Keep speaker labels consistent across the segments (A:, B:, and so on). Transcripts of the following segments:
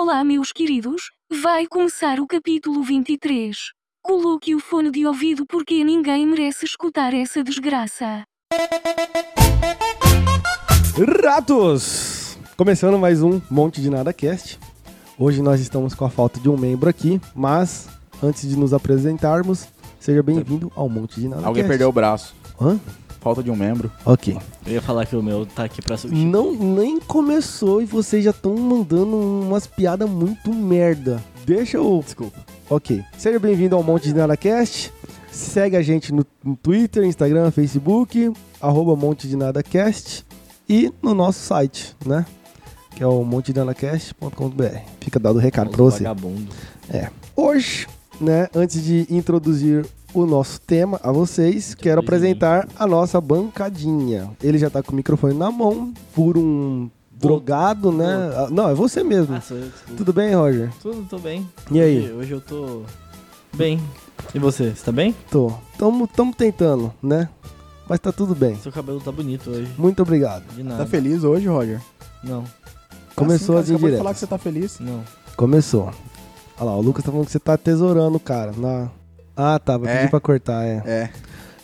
A: Olá, meus queridos, vai começar o capítulo 23. Coloque o fone de ouvido porque ninguém merece escutar essa desgraça.
B: Ratos! Começando mais um Monte de Nada Cast. Hoje nós estamos com a falta de um membro aqui, mas antes de nos apresentarmos, seja bem-vindo ao Monte de Nada
C: Alguém
B: Cast.
C: perdeu o braço.
B: Hã?
C: Falta de um membro.
B: Ok.
D: Eu ia falar que o meu tá aqui pra substituir.
B: Não, nem começou e vocês já estão mandando umas piadas muito merda. Deixa eu.
D: Desculpa.
B: Ok. Seja bem-vindo ao Monte de Nada Cast. Segue a gente no, Twitter, Instagram, Facebook, arroba Monte de Nada Cast e no nosso site, né? Que é o montedenadacast.com.br. Fica dado o recado pra você.
D: Vagabundo.
B: Hoje, né, antes de introduzir o nosso tema a vocês, quero apresentar a nossa bancadinha. Ele já tá com o microfone na mão, por um drogado, né? Ah, Não, é você mesmo.
D: Ah, sou eu, desculpa.
B: Tudo bem, Roger?
D: Tudo, tô bem.
B: E aí?
D: Hoje, hoje eu tô bem. E você, você tá bem?
B: Tô. Tamo, tamo tentando, né? Mas tá tudo bem.
D: Seu cabelo tá bonito hoje.
B: Muito obrigado.
D: De nada.
C: Tá feliz hoje, Roger?
D: Não,
B: Começou
C: assim,
B: as
C: cara, acabou de
B: indiretas.
C: falar que você tá feliz.
D: não.
B: Começou. Olha lá, o Lucas tá falando que você tá tesourando, cara. Na... Ah, tá. Vai
C: É.
B: pedir pra cortar, é.
C: É.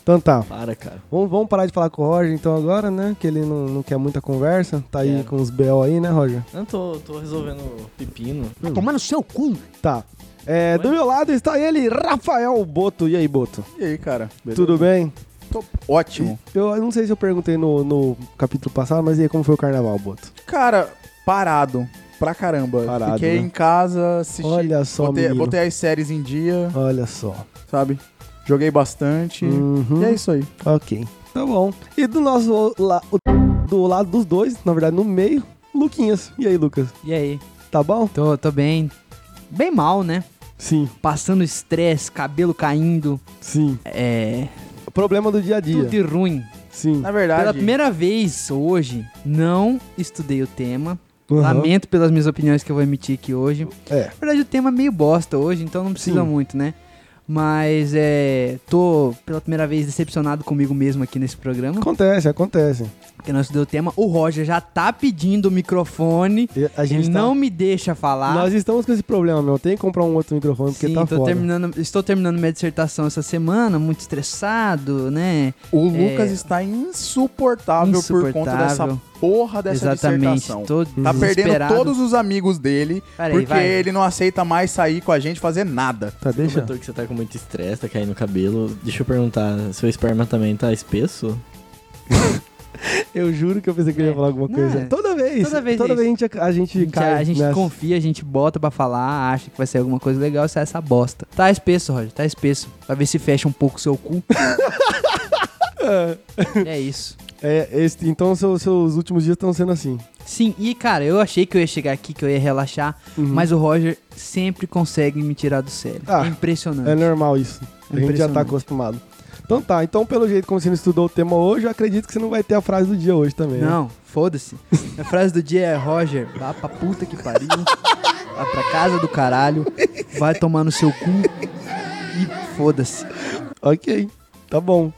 B: Então tá.
D: Para, cara.
B: Vamos, vamos parar de falar com o Roger então agora, né? Que ele não, não quer muita conversa. Tá aí com os BO aí, né, Roger?
D: Não, tô, tô resolvendo pepino.
E: Tomar no seu cu.
B: Tá. É, do meu lado está ele, Rafael Boto. E aí, Boto?
C: E aí, cara? Beleza?
B: Tudo bem?
C: Tô ótimo.
B: Eu não sei se eu perguntei no, no capítulo passado, mas e aí, como foi o carnaval, Boto?
C: Cara, parado. Pra caramba.
B: Parado,
C: Fiquei
B: né?
C: em casa, assisti.
B: Olha só,
C: botei,
B: menino.
C: botei as séries em dia,
B: Olha só.
C: Sabe? Joguei bastante.
B: Uhum.
C: E é isso aí.
B: Ok. Tá bom. E do nosso la- o- do lado dos dois, na verdade, no meio, Luquinhas. E aí, Lucas?
E: E aí?
B: Tá bom?
E: Tô, tô bem. Bem mal, né?
B: Sim,
E: Passando estresse, cabelo caindo,
B: sim.
E: é.
B: Problema do dia a dia.
E: Tudo de ruim.
B: Sim.
C: Na verdade.
E: Pela primeira vez hoje, não estudei o tema.
B: Uhum.
E: Lamento pelas minhas opiniões que eu vou emitir aqui hoje.
B: É.
E: Na verdade, o tema é meio bosta hoje, então não precisa
B: Sim.
E: muito, né? Mas é. Tô pela primeira vez decepcionado comigo mesmo aqui nesse programa.
B: Acontece, acontece.
E: Porque não estudei o tema. O Roger já tá pedindo o microfone.
B: E A gente
E: Ele
B: tá-
E: não me deixa falar.
B: Nós estamos com esse problema, meu. Tem que comprar um outro microfone porque
E: Sim,
B: tá
E: tô
B: foda.
E: terminando, estou terminando minha dissertação essa semana, muito estressado, né?
C: O
E: É.
C: Lucas está insuportável, por conta
E: Insuportável.
C: dessa porra dessa
E: Exatamente.
C: dissertação.
E: Tô
C: Tá perdendo todos os amigos dele,
E: Peraí,
C: porque
E: vai.
C: ele não aceita mais sair com a gente fazer nada.
B: Tá, deixa.
D: comentou que você tá com muito estresse, tá caindo o cabelo. Deixa eu perguntar, seu esperma também tá espesso?
B: Eu juro que eu pensei que ele ia
E: É.
B: falar alguma
E: Não,
B: coisa.
E: é.
B: Toda vez.
E: Toda vez é
B: a gente, a
E: A
B: gente
E: gente,
B: cai.
E: a gente
B: nessa.
E: confia, a gente bota pra falar, acha que vai ser alguma coisa legal, sai essa bosta. Tá espesso, Roger, tá espesso. Pra ver se fecha um pouco o seu cu. é isso.
B: É, então seus, seus últimos dias estão sendo assim.
E: Sim, e cara, eu achei que eu ia chegar aqui, que eu ia relaxar,
B: Uhum.
E: mas o Roger sempre consegue me tirar do sério.
B: Ah,
E: é impressionante.
B: É normal isso. A gente já tá acostumado. Então tá, então pelo jeito como você não estudou o tema hoje, eu acredito que você não vai ter a frase do dia hoje também. né?
E: Não, foda-se. A frase do dia é: Roger, vá pra puta que pariu. Vá pra casa do caralho. Vai tomar no seu cu. E foda-se.
B: Ok, tá bom.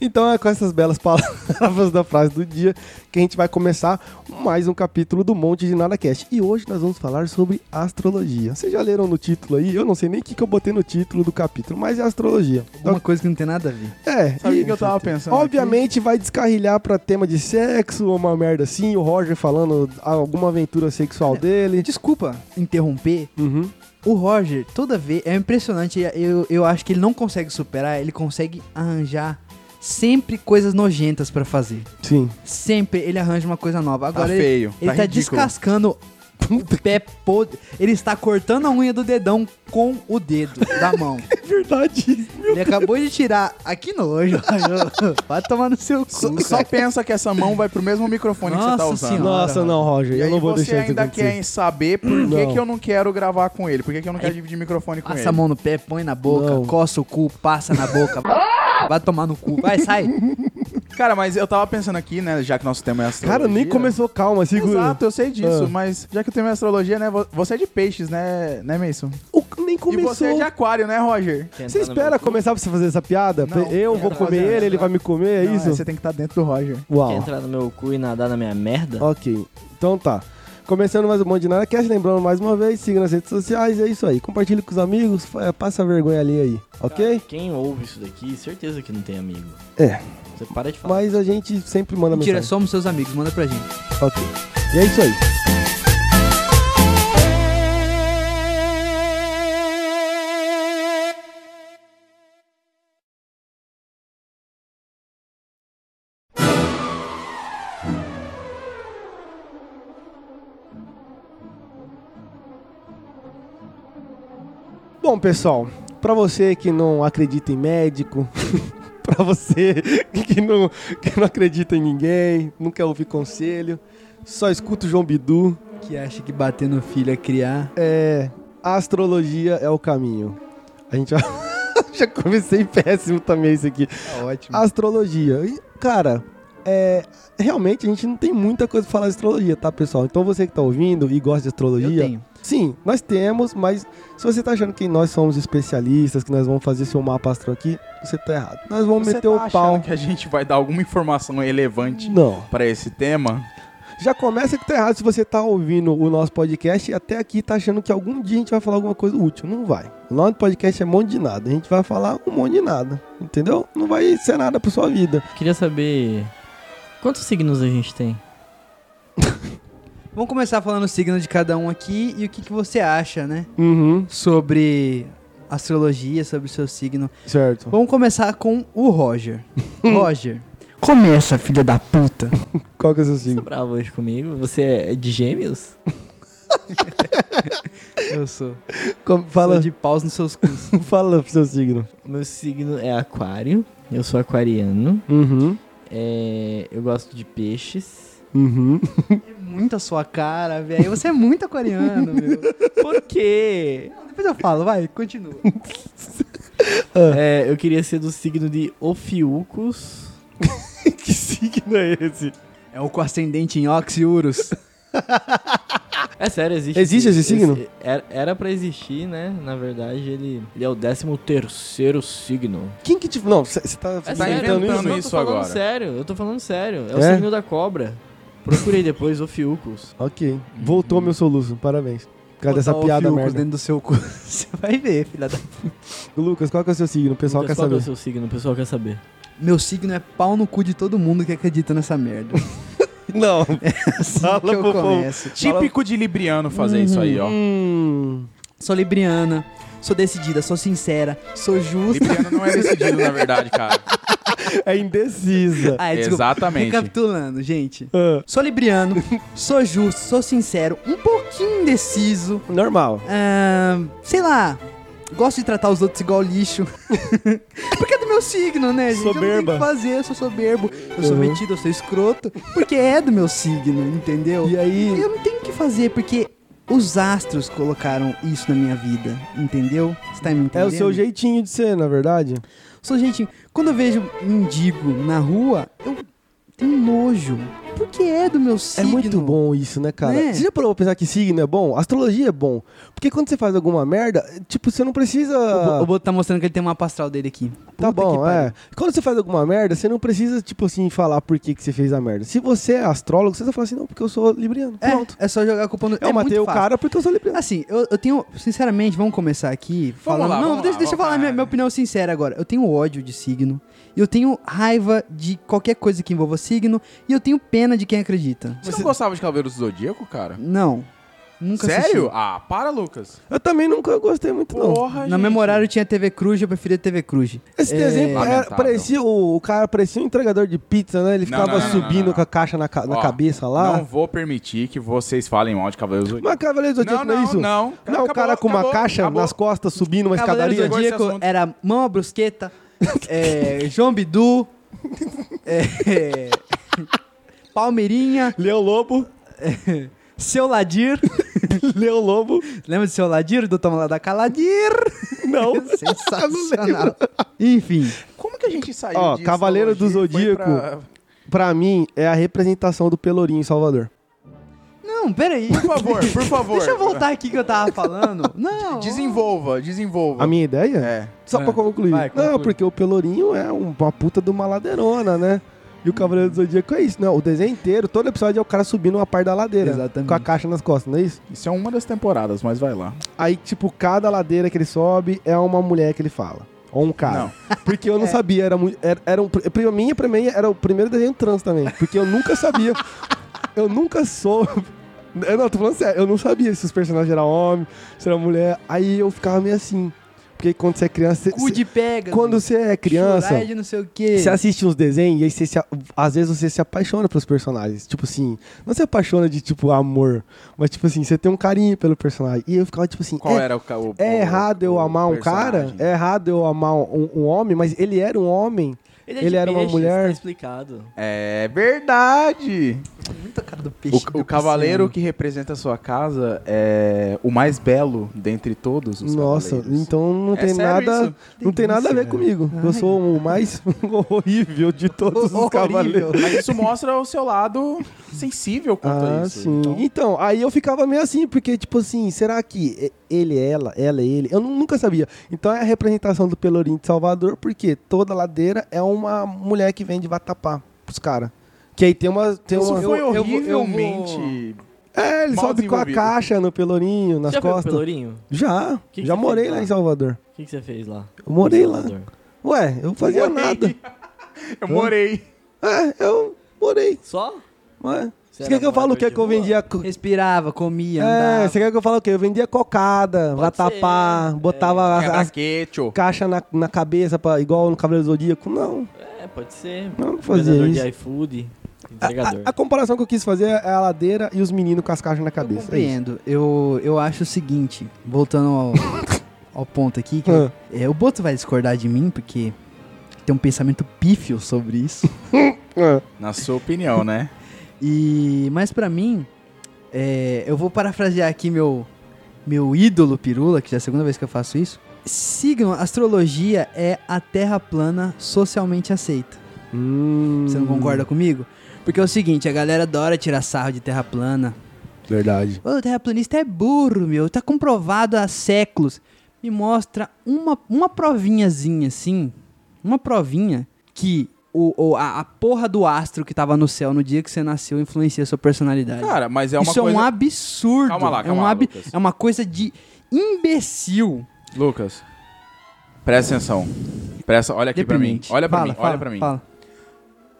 B: Então é com essas belas palavras da frase do dia que a gente vai começar mais um capítulo do Monte de Nada Cast. E hoje nós vamos falar sobre astrologia. Vocês já leram no título aí? Eu não sei nem o que, que eu botei no título do capítulo, mas é astrologia.
E: Uma coisa que não tem nada a ver.
B: É,
C: Sabe o
B: e-
C: que que eu tava pensando?
B: Obviamente vai descarrilhar pra tema de sexo, uma merda assim, o Roger falando alguma aventura sexual dele.
E: Desculpa interromper.
B: Uhum.
E: O Roger, toda vez. É impressionante. Eu, eu acho que ele não consegue superar. Ele consegue arranjar sempre coisas nojentas pra fazer.
B: Sim.
E: Sempre ele arranja uma coisa nova.
C: Tá
E: Agora ele,
C: feio.
E: ele tá,
C: ridículo.
E: descascando o pé podre. Ele está cortando a unha do dedão com o dedo da mão.
B: É verdade.
E: Ele acabou de tirar. Aqui nojo. Vai tomar no seu cu.
C: Só, só pensa que essa mão vai pro mesmo microfone que você tá
E: Nossa
C: usando.
E: Senhora.
B: Nossa, não, Roger,
C: E
B: eu
C: aí
B: não vou
C: você
B: deixar isso
C: ainda
B: acontecer.
C: quer saber por que,
B: Não.
C: que eu não quero gravar com ele, por que, que eu não quero dividir microfone com
E: Passa
C: ele.
E: a mão no pé, põe na boca,
B: Não.
E: coça o cu, passa na boca. Vai tomar no cu. Vai, sai.
C: Cara, mas eu tava pensando aqui, né, já que nosso tema é astrologia.
B: Cara, nem começou, calma, segura.
C: Exato, eu sei disso,
B: Ah.
C: mas já que o tema é astrologia, né, vo- você é de peixes, né, né, Mason?
B: O- nem
C: E
B: começou.
C: você é de aquário, né, Roger?
B: Você espera começar pra você fazer essa piada?
C: Não,
B: eu vou comer ele, ele vai me comer, é
C: Não,
B: isso?
C: Você tem que estar dentro do Roger.
B: Uau.
D: Quer entrar no meu cu e nadar na minha merda?
B: Ok, então tá. Começando mais um Monte de Nada Cast, lembrando mais uma vez, siga nas redes sociais, é isso aí. Compartilhe com os amigos, fa- passa a vergonha ali aí, ok?
D: Quem ouve isso daqui, certeza que não tem amigo.
B: É,
D: Você para de falar.
B: mas a gente sempre manda
E: Mentira,
B: mensagem.
E: somos seus amigos, manda pra gente.
B: Ok. E é isso aí. Bom, pessoal, pra você que não acredita em médico, pra você que não, que não acredita em ninguém, não quer ouvir conselho, só escuta o João Bidu,
E: Que acha que bater no filho é criar.
B: é, a astrologia é o caminho. A gente já, já comecei péssimo também isso aqui.
E: Tá ótimo.
B: Astrologia. Cara, é, realmente a gente não tem muita coisa pra falar de astrologia, tá, pessoal? Então você que tá ouvindo e gosta de
E: Eu
B: astrologia,
E: tenho.
B: Sim, nós temos, mas se você tá achando que nós somos especialistas, que nós vamos fazer seu mapa astral aqui, você tá errado. Nós vamos
C: Você
B: meter
C: tá
B: o pau.
C: achando que a gente vai dar alguma informação relevante
B: Não.
C: pra esse tema?
B: Já começa que tá errado se você tá ouvindo o nosso podcast e até aqui tá achando que algum dia a gente vai falar alguma coisa útil. Não vai. O nosso podcast é um monte de nada. A gente vai falar um monte de nada. Entendeu? Não vai ser nada pra sua vida.
D: Queria saber quantos signos a gente tem?
E: Vamos começar falando o signo de cada um aqui e o que, que você acha, né?
B: Uhum,
E: Sobre astrologia, sobre o seu signo.
B: certo.
E: Vamos começar com o Roger. Roger. Começa, filha da puta.
B: Qual que é o seu
D: Você tá
B: signo?
D: bravo hoje comigo? Você é de gêmeos?
E: Eu sou.
B: Como-
E: Fala
B: fala,
E: de paus nos seus cus.
B: fala pro seu signo.
D: Meu signo é aquário. Eu sou aquariano.
B: Uhum,
D: É, eu gosto de peixes.
B: uhum.
E: É muito a sua cara, velho. Você é muito aquariano, meu.
D: Por quê?
E: Depois eu falo, vai, continua.
D: É, eu queria ser do signo de Ophiuchus.
B: que signo é esse?
E: É o com ascendente em Oxiurus.
D: É sério, existe.
B: Existe esse signo?
D: era, era pra existir, né? Na verdade, ele, ele é o 13 terceiro signo.
B: Quem que te... Não, você tá, cê
D: É
B: tá
C: sério?
B: inventando isso?
D: Não, eu
C: isso
D: tô falando
C: agora.
D: sério, eu tô falando sério. É, o
B: É?
D: signo da cobra. Procurei depois, Ophiuchus.
B: Ok. Voltou meu soluço. Parabéns. Por causa dessa
E: o
B: piada
E: Fiucos
B: merda.
E: dentro do seu cu. Você vai ver, filha da...
B: Lucas, qual que é o seu signo? O pessoal
D: Lucas,
B: quer
D: qual que é
B: saber.
D: o seu signo? O pessoal quer saber.
E: Meu signo é pau no cu de todo mundo que acredita nessa merda.
B: Não.
E: Assim
B: Fala
E: que eu
B: pro povo.
E: começo.
C: Típico de Libriano fazer isso aí, ó.
B: Hum.
E: Sou libriana, sou decidida, sou sincera, sou justa.
C: Libriano não é decidido, na verdade, cara.
B: É indecisa.
E: Ah, desculpa.
C: Exatamente.
E: Recapitulando, gente.
B: Ah,
E: Sou libriano, sou justo, sou sincero, um pouquinho indeciso.
B: normal.
E: ah, sei lá, gosto de tratar os outros igual lixo. porque é do meu signo, né, gente? Eu não tenho o
B: Soberba.
E: que fazer, eu sou soberbo, eu sou
B: Uhum.
E: metido, eu sou escroto. Porque é do meu signo, entendeu?
B: E aí,
E: Eu não tenho o que fazer, porque os astros colocaram isso na minha vida, entendeu? Você tá me entendendo?
B: é o seu jeitinho de ser, na verdade.
E: Sou jeitinho. Quando eu vejo mendigo na rua, eu tenho nojo. Porque é do meu
B: É
E: signo.
B: muito bom isso, né, cara?
E: Né?
B: Você já parou pra pensar que signo é bom? Astrologia é bom. Porque quando você faz alguma merda, tipo, você não precisa.
E: O Bo- O Boto tá mostrando que ele tem uma astral dele aqui.
B: Tá
E: Puta que
B: bom, é. Quando você faz alguma merda, você não precisa, tipo assim, falar por que, que você fez a merda. Se você é astrólogo, você só fala assim, não, porque eu sou libriano.
E: É,
B: Pronto.
E: é só jogar a culpa no.
B: Eu
E: é
B: matei
E: muito
B: o
E: fácil.
B: cara porque eu sou libriano.
E: Assim, eu, eu tenho, sinceramente, vamos começar aqui falando.
C: lá,
E: não,
C: vamos
E: deixa,
C: lá,
E: deixa eu falar minha, minha opinião sincera agora. Eu tenho ódio de signo. Eu tenho raiva de qualquer coisa que envolva signo. E eu tenho pena de quem acredita.
C: Você não gostava de Cavaleiros do Zodíaco, cara?
E: Não. Nunca
C: Sério?
E: assisti.
C: Ah, para, Lucas.
B: Eu também nunca gostei muito, não.
C: Porra,
E: Na horário tinha TV Cruz, eu preferia TV Cruz.
B: Esse
E: É,
B: desenho era- parecia o, o cara parecia um entregador de pizza, né? Ele
C: Não,
B: ficava
C: não, não,
B: subindo
C: não, não.
B: com a caixa na, ca- na
C: Ó,
B: cabeça lá.
C: Não vou permitir que vocês falem mal de Cavaleiros do Zodíaco.
B: Mas Cavaleiro do Zodíaco não, é isso?
C: não.
B: Não, o
C: Acabou,
B: cara com uma
C: acabou,
B: caixa
C: acabou.
B: nas costas subindo uma
E: Cavaleiro
B: escadaria.
C: Zodíaco.
E: Zodíaco
C: esse assunto.
E: era Mão à Brusqueta, é, João Bidu, é, Palmeirinha,
B: Leão Lobo,
E: Seu Ladir.
B: Leão Lobo.
E: Lembra de Seu Ladir, do Toma lá da Caladir?
B: Não.
E: Sensacional. Enfim,
C: Como que a gente saiu
B: Ó, Cavaleiro do Zodíaco. Pra mim, é a representação do Pelourinho em Salvador.
E: Não, peraí.
C: Por favor, por favor.
E: Deixa eu voltar aqui que eu tava falando. Não.
C: Desenvolva, desenvolva.
B: A minha ideia?
C: É.
B: Só
E: É.
B: pra concluir.
E: Vai,
B: Não, porque o Pelourinho é um- uma puta de uma ladeirona, né? E o Cavaleiro do Zodíaco é isso, não. O desenho inteiro, todo episódio é o cara subindo uma parte da ladeira.
E: Exatamente.
B: Com a caixa nas costas, não é isso?
C: Isso é uma das temporadas, mas vai lá.
B: Aí, tipo, cada ladeira que ele sobe é uma mulher que ele fala. Ou um cara.
C: Não.
B: Porque eu não sabia, era muito. Era, era um, pra mim, pra mim, era o primeiro desenho trans também. Porque eu nunca sabia. eu nunca soube. Eu não, tô falando sério, eu não sabia se os personagens eram homem, se era mulher. Aí eu ficava meio assim. Porque quando você é criança.
E: Cu
B: Você,
E: de pega.
B: quando você é criança.
E: De não sei o quê.
B: Você assiste uns desenhos e aí você se, às vezes você se apaixona pelos personagens. Tipo assim, não se apaixona de tipo amor, mas tipo assim, você tem um carinho pelo personagem. E eu ficava tipo assim,
C: Qual
B: é,
C: era o, o
B: é
C: o-
B: errado eu
C: o
B: amar um cara?
C: personagem?
B: É errado eu amar um, um homem, mas ele era um homem.
D: Ele, é
B: Ele
D: de
B: era uma
D: peixes,
B: mulher.
D: Tá explicado.
C: É verdade.
E: Muita cara do peixe.
C: O, o cavaleiro que representa a sua casa é o mais belo dentre todos os
B: Nossa,
C: cavaleiros.
B: então não
C: É
B: tem nada,
C: isso?
B: não tem nada a ver comigo. Eu sou o mais horrível de todos os cavaleiros.
C: Mas isso mostra o seu lado sensível quanto
B: Ah,
C: a isso.
B: sim.
C: Então,
B: Então, aí eu ficava meio assim, porque, tipo assim, será que ele é ela, ela é ele? Eu nu- nunca sabia. Então é a representação do Pelourinho de Salvador, porque toda ladeira é uma mulher que vem de vatapá pros caras. Que aí tem uma. Tem
C: isso
B: uma
C: foi
E: eu vou- eu vou-
C: horrivelmente...
B: é, ele
C: mal
B: sobe com a caixa no Pelourinho, nas
D: Já
B: costas.
D: Pelourinho?
B: Já,
D: Que que
B: já morei lá em Salvador.
D: O que, que você fez lá?
B: Eu morei lá. Ué, eu fazia
C: Morei.
B: nada.
C: Eu morei.
B: É, eu morei.
D: Só?
B: Ué. Você
D: Você
B: quer que eu fale o que, que eu vendia? co-
E: Respirava, comia,
B: É, você quer que eu fale o quê? Eu vendia cocada, vatapá, botava as
C: Quebra-queixo.
B: caixas na, na cabeça, pra, igual no Cavaleiro Zodíaco. Não,
D: É, pode ser.
B: não, não fazia
D: Vendedor
B: isso.
D: de iFood,
B: A, a- a comparação que eu quis fazer é a ladeira e os meninos com as caixas na
E: Eu
B: cabeça. é isso.
E: compreendo. Eu, eu acho o seguinte, voltando ao, ao ponto aqui, que
B: Ah.
E: é, o Boto vai discordar de mim, porque tem um pensamento pífio sobre isso.
B: Ah,
C: Na sua opinião, né?
E: E, mas pra mim, é, eu vou parafrasear aqui meu, meu ídolo Pirula, que já é a segunda vez que eu faço isso. Signo, astrologia é a terra plana socialmente aceita.
B: hum,
E: Você não concorda comigo? Porque é o seguinte, a galera adora tirar sarro de terra plana.
B: Verdade.
E: O terraplanista é burro, meu. Tá comprovado há séculos. Me mostra uma, uma provinhazinha assim. Uma provinha que o, o- a, a porra do astro que tava no céu no dia que você nasceu influencia a sua personalidade.
C: Cara, mas é uma
E: Isso
C: coisa...
E: é um absurdo.
C: Calma lá,
E: é,
C: calma
E: um
C: lá,
E: ab-
C: Lucas.
E: é uma coisa de imbecil.
C: Lucas, presta atenção. Presta, olha aqui pra mim. Olha pra
E: Fala,
C: mim,
E: fala,
C: olha pra mim.
E: fala.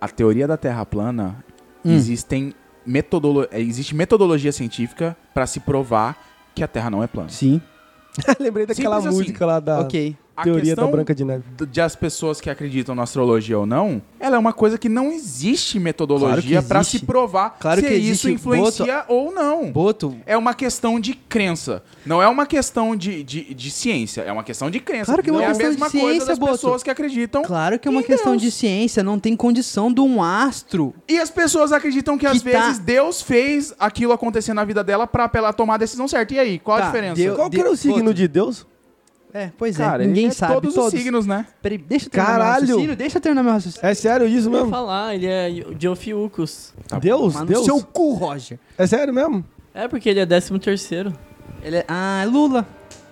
C: A teoria da Terra plana,
E: Hum.
C: existem metodolo... é, existe metodologia científica pra se provar que a Terra não é plana.
E: Sim,
B: Lembrei daquela
C: Simples assim.
B: música lá da
E: ok.
C: A
B: teoria da Branca de Neve.
C: de as pessoas que acreditam na astrologia ou não, ela é uma coisa que não existe metodologia
E: Claro existe.
C: se provar
E: Claro
C: se
E: que
C: isso influencia ou não.
E: Boto,
C: É uma questão de crença. Não é uma questão de, de, de ciência. É uma questão de crença.
E: Claro que é uma
C: é
E: questão
C: a
E: de
C: mesma coisa
E: ciência,
C: das
E: Boto.
C: pessoas que acreditam.
E: claro que é uma questão
C: Deus.
E: de ciência. Não tem condição de um astro
C: E as pessoas acreditam que, às
E: Que tá-
C: vezes Deus fez aquilo acontecer na vida dela pra, pra ela tomar a decisão certa. E aí, qual
E: Tá,
C: a diferença?
E: Deu-
B: Qual que era o signo
E: outro.
B: de Deus?
E: É, pois
C: Cara,
E: é. Ninguém
C: ele é
E: sabe.
C: todos, os signos, né?
E: Peraí, deixa eu terminar meu
B: Caralho!
E: raciocínio. Deixa eu terminar meu raciocínio.
B: É sério isso
D: Eu ia
B: mesmo?
D: falar, ele é de Ofiucos.
C: Tá.
B: Deus?
E: Mas no
B: Deus?
E: seu cu, Roger.
B: É sério mesmo?
D: É porque ele é 13 terceiro.
E: Ele é... Ah, é Lula.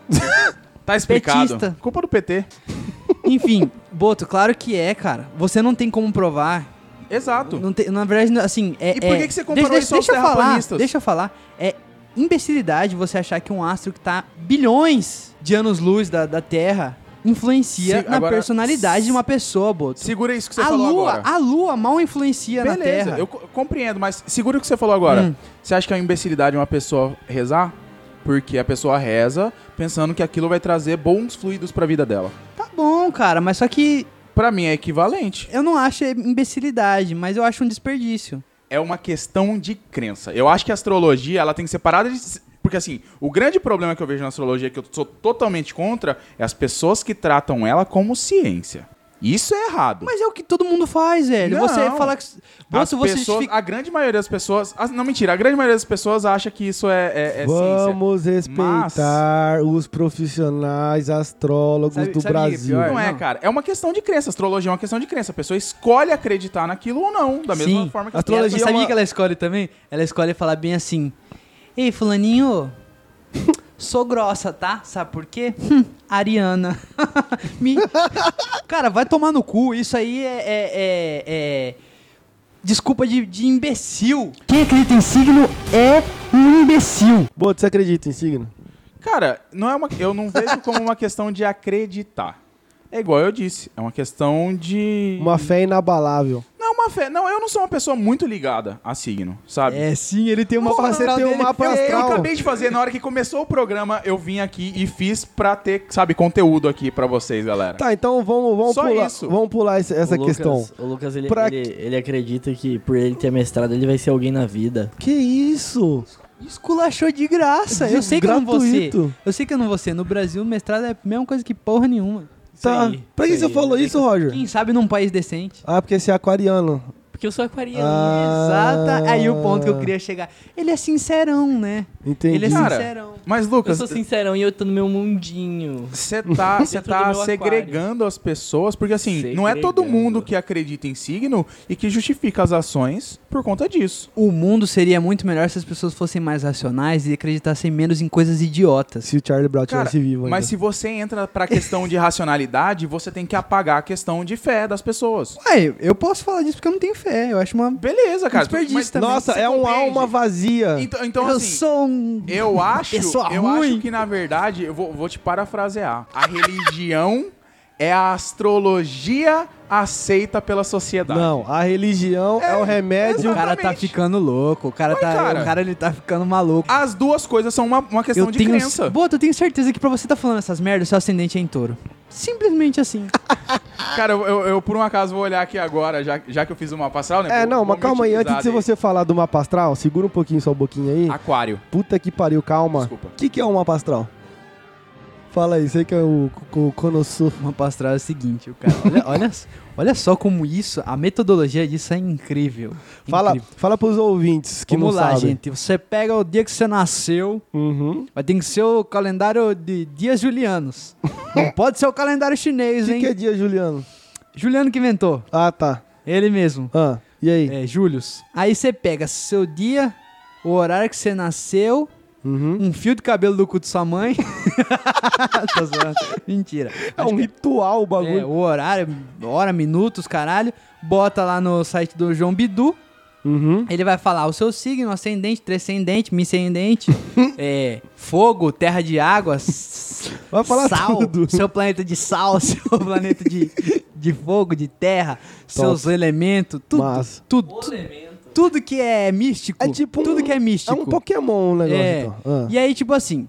C: Tá explicado.
E: Petista.
C: Culpa do PT.
E: Enfim, Boto, claro que é, cara. Você não tem como provar.
C: Exato.
E: Não tem, na verdade, assim, é...
C: E por
E: é-
C: que que você comparou
E: deixa,
C: isso aos
E: deixa eu falar,
C: terraplanistas?
E: Deixa eu falar. É imbecilidade você achar que um astro que tá bilhões de anos-luz da, da Terra influencia
C: Se-
E: na
C: agora,
E: personalidade de uma pessoa, Boto.
C: Segura isso que você
E: a
C: falou
E: lua,
C: agora.
E: a lua mal influencia na
C: Beleza,
E: Terra.
C: eu co- compreendo, mas segura o que você falou agora.
E: Hum.
C: Você acha que é uma imbecilidade uma pessoa rezar? Porque a pessoa reza pensando que aquilo vai trazer bons fluidos pra vida dela.
E: Tá bom, cara, mas só que
C: Pra mim é equivalente.
E: eu não acho imbecilidade, mas eu acho um desperdício.
C: É uma questão de crença. Eu acho que a astrologia, ela tem que ser parada de... Porque assim, o grande problema que eu vejo na astrologia, que eu sou totalmente contra, é as pessoas que tratam ela como ciência. Isso é errado.
E: Mas é o que todo mundo faz, velho.
C: Não.
E: Você fala que.
C: As
E: Boto, você
C: pessoas,
E: justifica-
C: a grande maioria das pessoas... as- Não, mentira. A grande maioria das pessoas acha que isso é, é, é ciência.
B: Vamos respeitar os profissionais astrólogos
E: Sabe-
B: do
E: sabe é
B: Brasil.
E: pior?
C: Não é,
E: Não.
C: cara. É uma questão de crença. Astrologia é uma questão de crença. A pessoa escolhe acreditar naquilo ou não. Da mesma
E: Sim.
C: forma que
B: Astrologia
E: E
B: é
E: sabia
B: uma-
E: que ela escolhe também? Ela escolhe falar bem assim: Ei, Fulaninho, sou grossa, tá? Sabe por quê? Hum, Ariana. Me- Cara, vai tomar no cu. Isso aí é. é- é- é- desculpa de, de imbecil. Quem acredita em signo é um imbecil.
B: Boto, você acredita em signo?
C: Cara, não é uma, eu não vejo como uma questão de acreditar. É igual eu disse, é uma questão de.
B: Uma fé inabalável.
C: Não, uma fé. Não, eu não sou uma pessoa muito ligada a signo, sabe?
E: É sim, ele tem uma
B: Porra, você tem um mapa
C: Eu, eu
B: astral.
C: acabei de fazer, na hora que começou o programa, eu vim aqui e fiz pra ter, sabe, conteúdo aqui pra vocês, galera.
B: Tá, então vamos, vamos
C: Só
B: pular,
C: isso.
B: vamos pular esse- essa
D: o Lucas,
B: questão.
D: O Lucas, ele,
B: Pra
D: ele, ele acredita que por ele ter mestrado, ele vai ser alguém na vida.
B: Que isso?
E: Esculachou de graça.
B: De
E: eu sei que eu não vou ser.
B: gratuito.
E: Eu sei que eu não vou ser. No Brasil, mestrado é a mesma coisa que porra nenhuma.
B: Tá.
D: aí,
B: pra que você falou isso, Roger?
E: Quem sabe num país decente.
B: Ah, porque você é aquariano.
D: Porque eu sou aquariano.
B: Ah.
E: Exata. Aí o ponto que eu queria chegar. Ele é sincerão, né?
B: Entendi.
E: Ele é
C: Cara,
E: sincerão.
C: Mas,
D: Eu
C: Lucas,
D: sou sincerão e eu tô no meu mundinho.
C: você tá, você
D: Dentro
C: tá segregando as pessoas, porque assim, não é todo
D: Segregando.
C: mundo que acredita em signo e que justifica as ações por conta disso.
E: O mundo seria muito melhor se as pessoas fossem mais racionais e acreditassem menos em coisas idiotas.
B: Se o Charlie Brown tivesse vivo ainda.
C: mas se você entra pra questão de racionalidade, você tem que apagar a questão de fé das pessoas.
E: Ué, eu posso falar disso porque eu não tenho fé. Eu acho uma.
C: Beleza, cara.
E: Desperdício
C: mas-
E: também.
B: Nossa, é um
C: compreende?
B: alma vazia.
C: Então, então
E: eu
C: assim,
E: sou um.
C: eu acho,
E: pessoa
C: eu
E: ruim.
C: acho que na verdade, eu vou, vou te parafrasear. A religião é a astrologia aceita pela sociedade.
B: Não, a religião é, o remédio.
E: O cara tá
C: Exatamente.
E: ficando louco. O cara tá.
C: cara.
E: O cara ele tá ficando maluco.
C: As duas coisas são uma, uma questão
E: eu
C: de
E: tenho.
C: crença.
E: Boto, eu tenho certeza que pra você tá falando essas merdas, seu ascendente é em touro. Simplesmente assim.
C: Cara, eu, eu- eu, por um acaso vou olhar aqui agora, já, já que eu fiz uma mapa astral, né?
B: É,
C: Vou-
B: não,
C: vou
B: mas calma aí, antes de você falar do mapa astral, segura um pouquinho só um pouquinho aí.
C: Aquário.
B: Puta que pariu, calma.
C: Desculpa.
B: O que, que é um mapa astral? Fala aí, sei que é o, o, o conosso.
E: Uma pastoral é o seguinte, o cara. Olha, olha, olha só como isso, a metodologia disso é incrível.
B: Fala,
E: Incrível.
B: fala pros ouvintes que
E: Vamos
B: não
E: lá,
B: sabem.
E: gente. Você pega o dia que você nasceu,
B: Uhum.
E: vai ter que ser o calendário de dias julianos. Não pode ser o calendário
B: O
E: chinês,
B: que,
E: hein?
B: que é dia, Juliano?
E: Juliano que inventou.
B: Ah, tá.
E: Ele mesmo.
B: Ah, e aí?
E: É, Július. Aí você pega seu dia, o horário que você nasceu,
B: Uhum.
E: um fio de cabelo do cu de sua mãe. Mentira.
B: É um ritual o
E: É,
B: bagulho.
E: o horário, hora, minutos, caralho. Bota lá no site do João Bidu.
B: Uhum.
E: Ele vai falar o seu signo, ascendente, descendente, miscendente, é, fogo, terra de água,
B: Vai falar
E: sal,
B: tudo.
E: seu planeta de sal, seu planeta de, de fogo, de terra, seus elementos, tudo,
B: Massa.
E: tudo, tudo, tudo que é místico,
B: É tipo
E: tudo
B: um-
E: que é
B: É
E: místico.
B: um Pokémon o negócio,
E: É.
B: então. Ah.
E: E aí, tipo assim,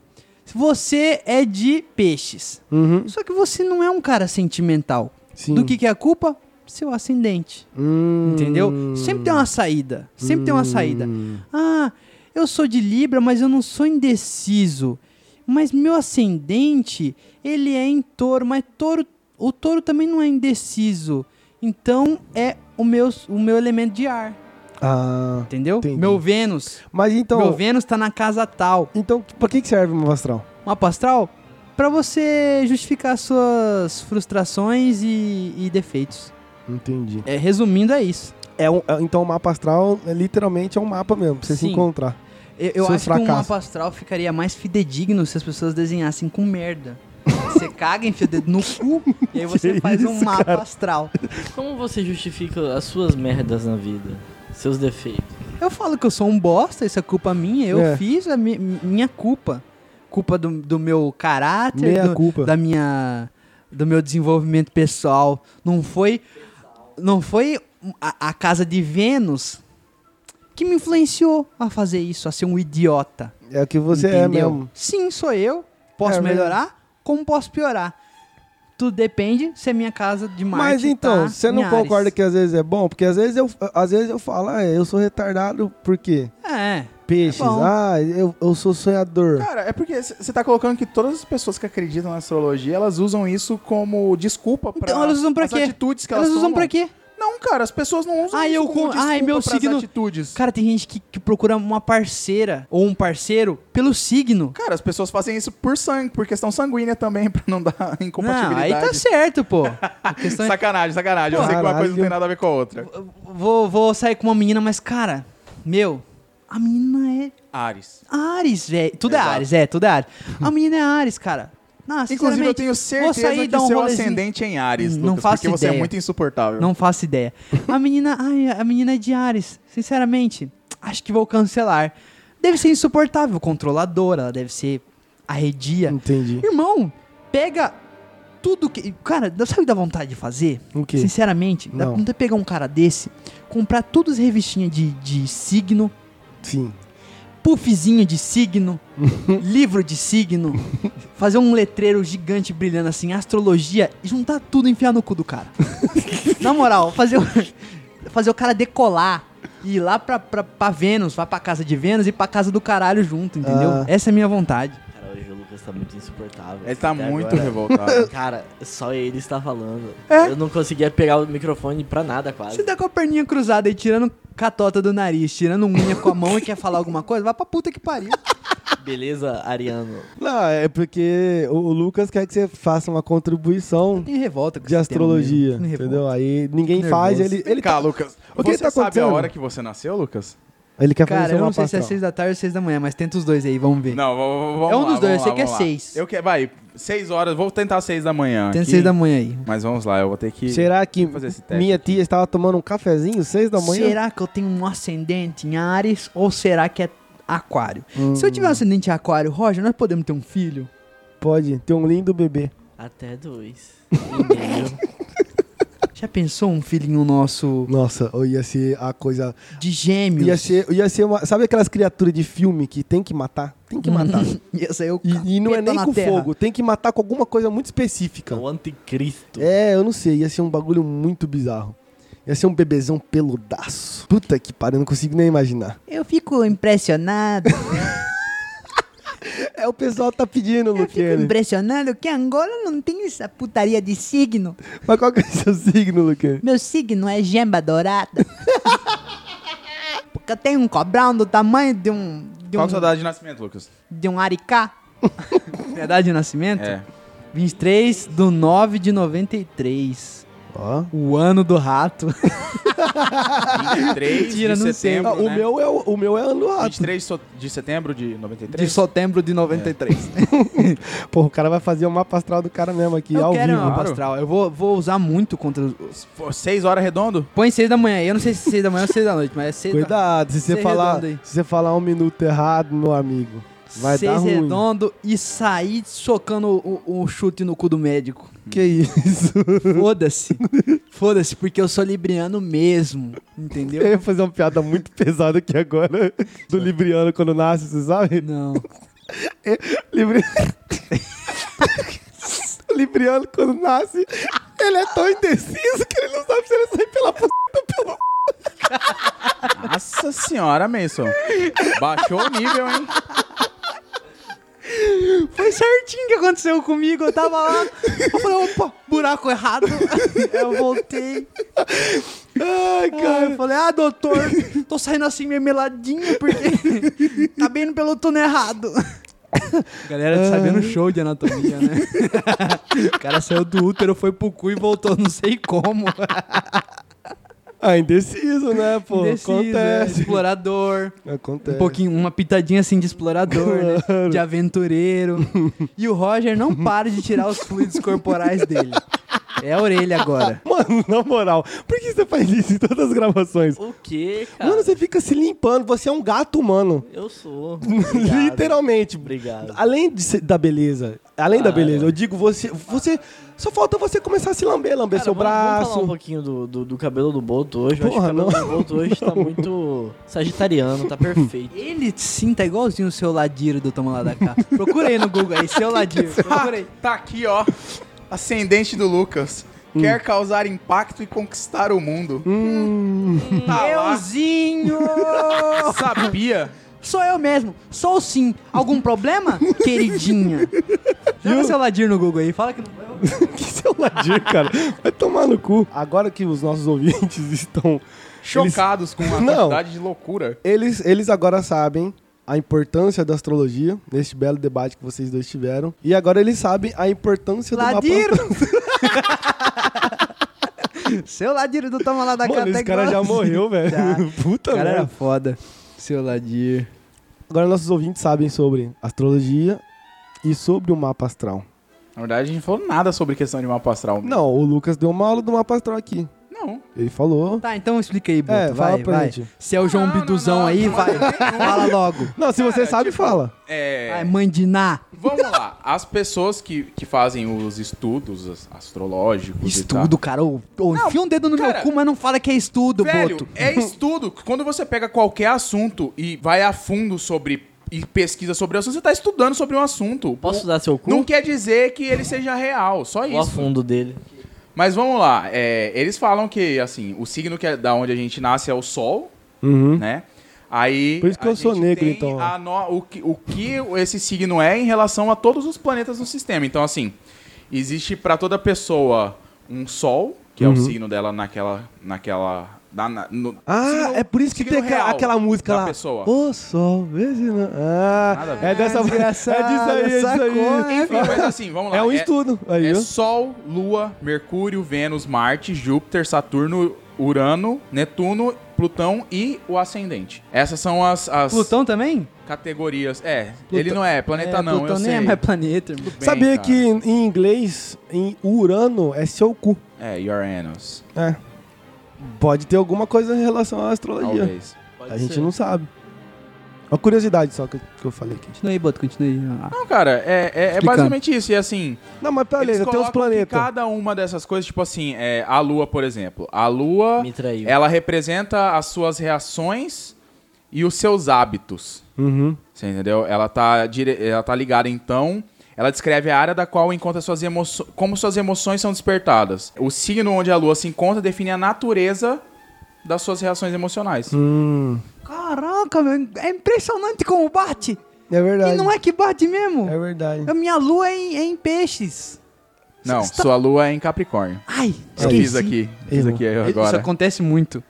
E: você é de peixes,
B: Uhum.
E: só que você não é um cara sentimental.
B: Sim.
E: Do que que é a culpa? Seu ascendente.
B: Hum.
E: Entendeu? Sempre tem uma saída. Sempre tem uma saída. Ah, eu sou de Libra, mas eu não sou indeciso. Mas meu ascendente, ele é em touro, mas touro, o touro também não é indeciso. Então é o meu, o meu elemento de ar.
B: Ah.
E: Entendeu?
B: Entendi.
E: Meu Vênus.
B: Mas então.
E: Meu Vênus tá na casa tal.
B: Então, pra que que serve o mapa astral?
E: Mapa astral? Pra você justificar suas frustrações e, e defeitos.
B: Entendi.
E: É, resumindo, é isso.
B: É um, é- então o mapa astral é, literalmente é um mapa mesmo, pra você se
E: Sim.
B: encontrar.
E: Eu, eu acho que um mapa astral ficaria mais fidedigno se as pessoas desenhassem com merda. Você caga, enfia o dedo no cu e aí você
B: Que
E: faz um
B: isso,
E: mapa
B: cara?
E: astral.
D: Como você justifica as suas merdas na vida? Seus defeitos?
E: Eu falo que eu sou um bosta, isso é culpa minha. Eu
B: É.
E: fiz a mi- minha culpa. Culpa do, do meu caráter,
B: Meia
E: do,
B: culpa.
E: da minha, do meu desenvolvimento pessoal. Não foi, não foi a, a casa de Vênus que me influenciou a fazer isso, a ser um idiota.
B: É o que você é
E: Entendeu?
B: mesmo.
E: Sim, sou eu. Posso
B: É
E: melhorar? Como posso piorar? Tudo depende se é minha casa de Marte
B: Mas então,
E: tá
B: você não
E: Ares.
B: concorda que às vezes é bom? Porque às vezes eu, às vezes eu falo, ah, eu sou retardado porque
E: É.
B: peixes,
E: É
B: ah, eu, eu sou sonhador.
C: Cara, é porque você tá colocando que todas as pessoas que acreditam na astrologia, elas usam isso como desculpa pra
E: Então elas usam pra
C: as
E: quê?
C: atitudes que elas,
E: Elas usam
C: tomam.
E: pra quê?
C: Não, cara, as pessoas não usam
E: Ai,
C: isso
E: eu
C: como
E: ai, meu signo-
C: atitudes.
E: Cara, tem gente que, que procura uma parceira ou um parceiro pelo signo.
C: Cara, as pessoas fazem isso por sangue, por questão sanguínea também, pra não dar
E: Não,
C: incompatibilidade.
E: aí tá certo, pô. É
C: Sacanagem, sacanagem. Eu sei que uma coisa não tem nada a ver com a outra.
E: vou, vou sair com uma menina, mas, cara, meu, a menina é
C: Ares.
E: Ares, velho. Tudo
C: Exato.
E: é Ares, é, tudo é Ares. A menina é Ares, cara. Não,
C: Inclusive, eu
E: sinceramente,
C: tenho certeza
E: sair
C: que
E: um
C: seu
E: rolezinho.
C: ascendente é em Ares, Lucas,
E: não faço
C: porque você é
E: ideia.
C: muito insuportável.
E: Não faço ideia. A menina, ai, a menina é de Ares. Sinceramente, acho que vou cancelar. Deve ser insuportável, controladora, ela deve ser arredia.
B: Entendi.
E: Irmão, pega tudo que. Cara, sabe o que dá vontade de fazer?
B: O quê?
E: Sinceramente, dá
B: Não.
E: vontade de pegar um cara desse, comprar todas as revistinhas de, de signo,
B: Sim.
E: Puffzinho de signo, livro de signo, fazer um letreiro gigante brilhando assim, astrologia, e juntar tudo e enfiar no cu do cara. Na moral, fazer o, fazer o cara decolar. E ir lá pra, pra, pra Vênus, vai pra casa de Vênus e pra casa do caralho junto, entendeu?
B: Ah.
E: Essa é a minha vontade.
D: Cara, hoje o Lucas tá muito insuportável.
C: Ele tá muito
D: agora.
C: revoltado.
D: Cara, só ele está falando.
E: É?
D: Eu não conseguia pegar o microfone pra nada, quase.
E: Você tá com a perninha cruzada aí, tirando catota do nariz, tirando unha com a mão e quer falar alguma coisa, vai pra puta que pariu.
D: Beleza, Ariano?
B: Não, é porque o Lucas quer que você faça uma contribuição
E: Tem revolta com
B: de
E: esse
B: astrologia,
E: mesmo. Tem revolta.
B: entendeu? Aí ninguém
E: Nervoso.
B: faz, ele, ele
C: Cá,
B: tá,
C: Lucas.
B: O que
C: você
B: tá
C: sabe a
B: acontecendo?
C: hora que você nasceu, Lucas?
B: Ele quer fazer
E: Cara,
B: seu
E: eu não sei se é
B: astral.
E: 6 da tarde ou 6 da manhã, mas tenta os dois aí, vamos ver.
C: Não, vamos
E: É um
C: lá,
E: dos dois, eu
C: vamos
E: sei
C: lá,
E: que é
C: vamos lá.
E: seis.
C: Eu quero, vai, seis horas, vou tentar seis da manhã.
E: Tenta
C: aqui,
E: 6 da manhã aí.
C: Mas vamos lá, eu vou ter que
B: Será que
C: fazer esse teste.
B: minha tia estava tomando um cafezinho seis da manhã?
E: Será que eu tenho um ascendente em Ares ou será que é aquário?
B: Hum,
E: Se eu tiver um ascendente em aquário, Roger, nós podemos ter um filho?
B: Pode, ter um lindo bebê.
D: Até dois. E meio.
E: Já pensou um filhinho nosso
B: Nossa, ou ia ser a coisa.
E: de gêmeos?
B: Ia ser, ia ser uma. Sabe aquelas criaturas de filme que tem que matar? Tem que matar.
E: Ia ser o
B: E, e não é nem com
E: terra.
B: fogo, tem que matar com alguma coisa muito específica.
D: o anticristo.
B: É, eu não sei, ia ser um bagulho muito bizarro. Ia ser um bebezão peludaço. Puta que pariu, eu não consigo nem imaginar.
E: Eu fico impressionado.
B: É, o pessoal tá pedindo, Luquene.
E: impressionado que Angola não tem essa putaria de signo.
B: Mas qual que é o seu signo, Luquene?
E: Meu signo é gema dourada. Porque eu tenho um cobrão do tamanho de um. De
C: Qual
E: um,
C: que é a sua data de nascimento, Lucas?
E: de um aricá. Verdade de nascimento?
C: É.
E: 23 do 9 de 93.
B: Ó.
E: O ano do rato.
C: 23
E: Mentira,
C: de
E: não sei.
C: setembro,
B: Ah, o,
C: né?
B: meu é o, o meu é ano rato.
C: 23 so- de setembro de
E: De
C: 93?
E: setembro de 93.
B: Pô, o cara vai fazer o mapa astral do cara mesmo aqui,
E: Eu
B: ao
E: quero
B: vivo.
E: mapa
C: claro.
E: astral. Eu vou, vou usar muito contra os.
C: Pô, 6 horas redondo?
E: Põe 6 da manhã. Eu não sei se 6 da manhã ou 6 da noite, mas é 6 da
B: Cuidado, se você, falar, se você falar um minuto errado, meu amigo, vai
E: seis
B: dar ruim.
E: redondo e sair socando o, o chute no cu do médico.
B: Que isso?
E: Foda-se. Foda-se, porque eu sou libriano mesmo.
B: Eu
E: Entendeu?
B: ia fazer uma piada muito pesada aqui agora do Libriano quando nasce, você sabe?
E: Não.
B: Libri... o Libriano quando nasce, ele é tão indeciso que ele não sabe se ele sai pela p... ou pelo...
C: Nossa senhora, Mason. Baixou o nível, hein?
E: Foi certinho que aconteceu comigo. Eu tava lá. Eu falei, opa, buraco errado. Eu voltei.
B: Ai,
E: Aí
B: cara.
E: eu falei, ah, doutor, tô saindo assim meio meladinho porque tá bem no pelo túnel errado. Galera tá sabendo show de anatomia, né? o cara saiu do útero, foi pro cu e voltou, não sei como.
B: Ah, indeciso, né, pô?
E: Indeciso, é,
B: Acontece.
E: explorador.
B: Acontece.
E: Um pouquinho, uma pitadinha assim de explorador, né?
B: Claro.
E: De aventureiro. E o Roger não para de tirar os fluidos corporais dele. É a orelha agora.
B: Mano, na moral, por que você faz isso em todas as gravações?
D: O que, cara?
B: Mano, você fica se limpando, você é um gato humano.
D: Eu sou. Obrigado.
B: Literalmente.
D: Obrigado.
B: Além de ser- da beleza, além da
D: Ah,
B: beleza,
D: é.
B: eu digo, você, você. Só falta você começar a se lamber, lamber
D: Cara,
B: seu
D: vamos, vamos falar um
B: braço.
D: pouquinho do, do, do cabelo do Boto hoje. Eu
B: Porra,
D: acho que o cabelo
B: não.
D: do Boto hoje tá muito sagitariano, tá perfeito.
E: Ele sim tá igualzinho o seu ladiro do Toma Lá da Cá. Procura aí no Google aí, seu ladiro. Procura aí.
C: Tá aqui, ó. Ascendente do Lucas. Quer causar impacto e conquistar o mundo.
B: Hum,
C: Tá.
E: Euzinho!
C: Sabia?
E: Sou eu mesmo. Sou sim. Algum problema, queridinha? Joga seu ladinho no Google aí. Fala que não foi eu.
B: que seu ladinho, cara. Vai tomar no cu. Agora que os nossos ouvintes estão.
C: Chocados com a quantidade de loucura.
B: Eles, eles agora sabem a importância da astrologia, neste belo debate que vocês dois tiveram. E agora eles sabem a importância do
E: Ladiro!
B: mapa.
E: seu ladiro do Toma Lá da
B: Mano, esse cara já morreu, velho.
E: Tá.
B: Puta
E: O cara era
B: merda.
E: foda. Seu ladiro.
B: Agora nossos ouvintes sabem sobre astrologia e sobre o mapa astral.
C: Na verdade, a gente não falou nada sobre questão de mapa astral.
B: Não, o Lucas deu uma aula do mapa astral aqui.
C: Não.
B: Ele falou.
E: Tá, então explica aí, Boto.
B: É,
E: vai,
B: fala pra
E: vai.
B: gente.
E: Se é o João
C: Não, não,
E: Biduzão
C: não,
E: aí,
C: não,
E: vai.
C: não, não.
E: Fala logo.
B: Não, se você
C: Cara,
B: sabe,
C: tipo,
B: fala.
C: É.
E: Ai, mãe de Ná.
C: Vamos lá. As pessoas que, que fazem os estudos as- astrológicos
E: Estudo, cara. Ô, ô, enfia um dedo no
C: cara,
E: meu cu, mas não fala que é estudo,
C: e tal. Velho,
E: Boto.
C: é estudo. Quando você pega qualquer assunto e vai a fundo sobre e pesquisa sobre o assunto, você tá estudando sobre um assunto.
D: Posso dar seu cu?
C: Não quer dizer que ele seja real, só
D: O
C: isso.
D: afundo dele.
C: Mas vamos lá. é, eles falam que, assim, o signo que é da onde a gente nasce é o Sol,
B: Uhum.
C: né? Aí.
B: Por isso que eu sou negro, então.
C: no- o, que, o que esse signo é em relação a todos os planetas do sistema. Então, assim, existe pra toda pessoa um Sol, que é o
B: Uhum.
C: signo dela naquela. naquela da- na- no-
B: Ah,
C: signo-
B: é por isso que tem aquela, aquela música lá.
C: pessoa.
B: Ô sol, vê se não. Ah,
C: Nada a ver.
B: é dessa. É disso aí, é disso aí.
C: Enfim, mas assim, vamos lá.
B: É um estudo. Aí,
C: É? Sol, Lua, Mercúrio, Vênus, Marte, Júpiter, Saturno, Urano, Netuno, Plutão e o ascendente. Essas são as, as
E: Plutão também?
C: categorias. É,
E: Plutão-
C: ele não é planeta
E: É,
C: não,
E: Plutão
C: eu
E: nem
C: sei.
E: é mais planeta,
C: bem,
B: Sabia
C: cara.
B: que em inglês, em Urano é seu cu.
C: É, Uranus.
B: É. Pode ter alguma coisa em relação à astrologia.
C: Talvez.
B: A gente não sabe. Uma curiosidade só que, que eu falei aqui.
E: Continua aí, Boto, continua aí. Ah,
C: Não, cara, é, é, é basicamente isso. E assim,
B: Não, mas beleza, tem os planetas.
C: cada uma dessas coisas, tipo assim, é, a Lua, por exemplo. A Lua,
D: Me traiu.
C: ela representa as suas reações e os seus hábitos.
B: Uhum.
C: Você entendeu? Ela tá, dire... ela tá ligada, então. Ela descreve a área da qual encontra suas emoções. Como suas emoções são despertadas. O signo onde a lua se encontra define a natureza das suas reações emocionais.
B: Hum,
E: Caraca, meu, é impressionante como bate.
B: é verdade.
E: E não é que bate mesmo.
B: É verdade.
E: A minha lua é em, é em peixes.
C: Não,
E: Você tá-
C: sua lua é em Capricórnio.
E: Ai,
C: Eu
E: esqueci.
C: fiz aqui. Fiz aqui
E: Isso
C: agora.
E: acontece muito.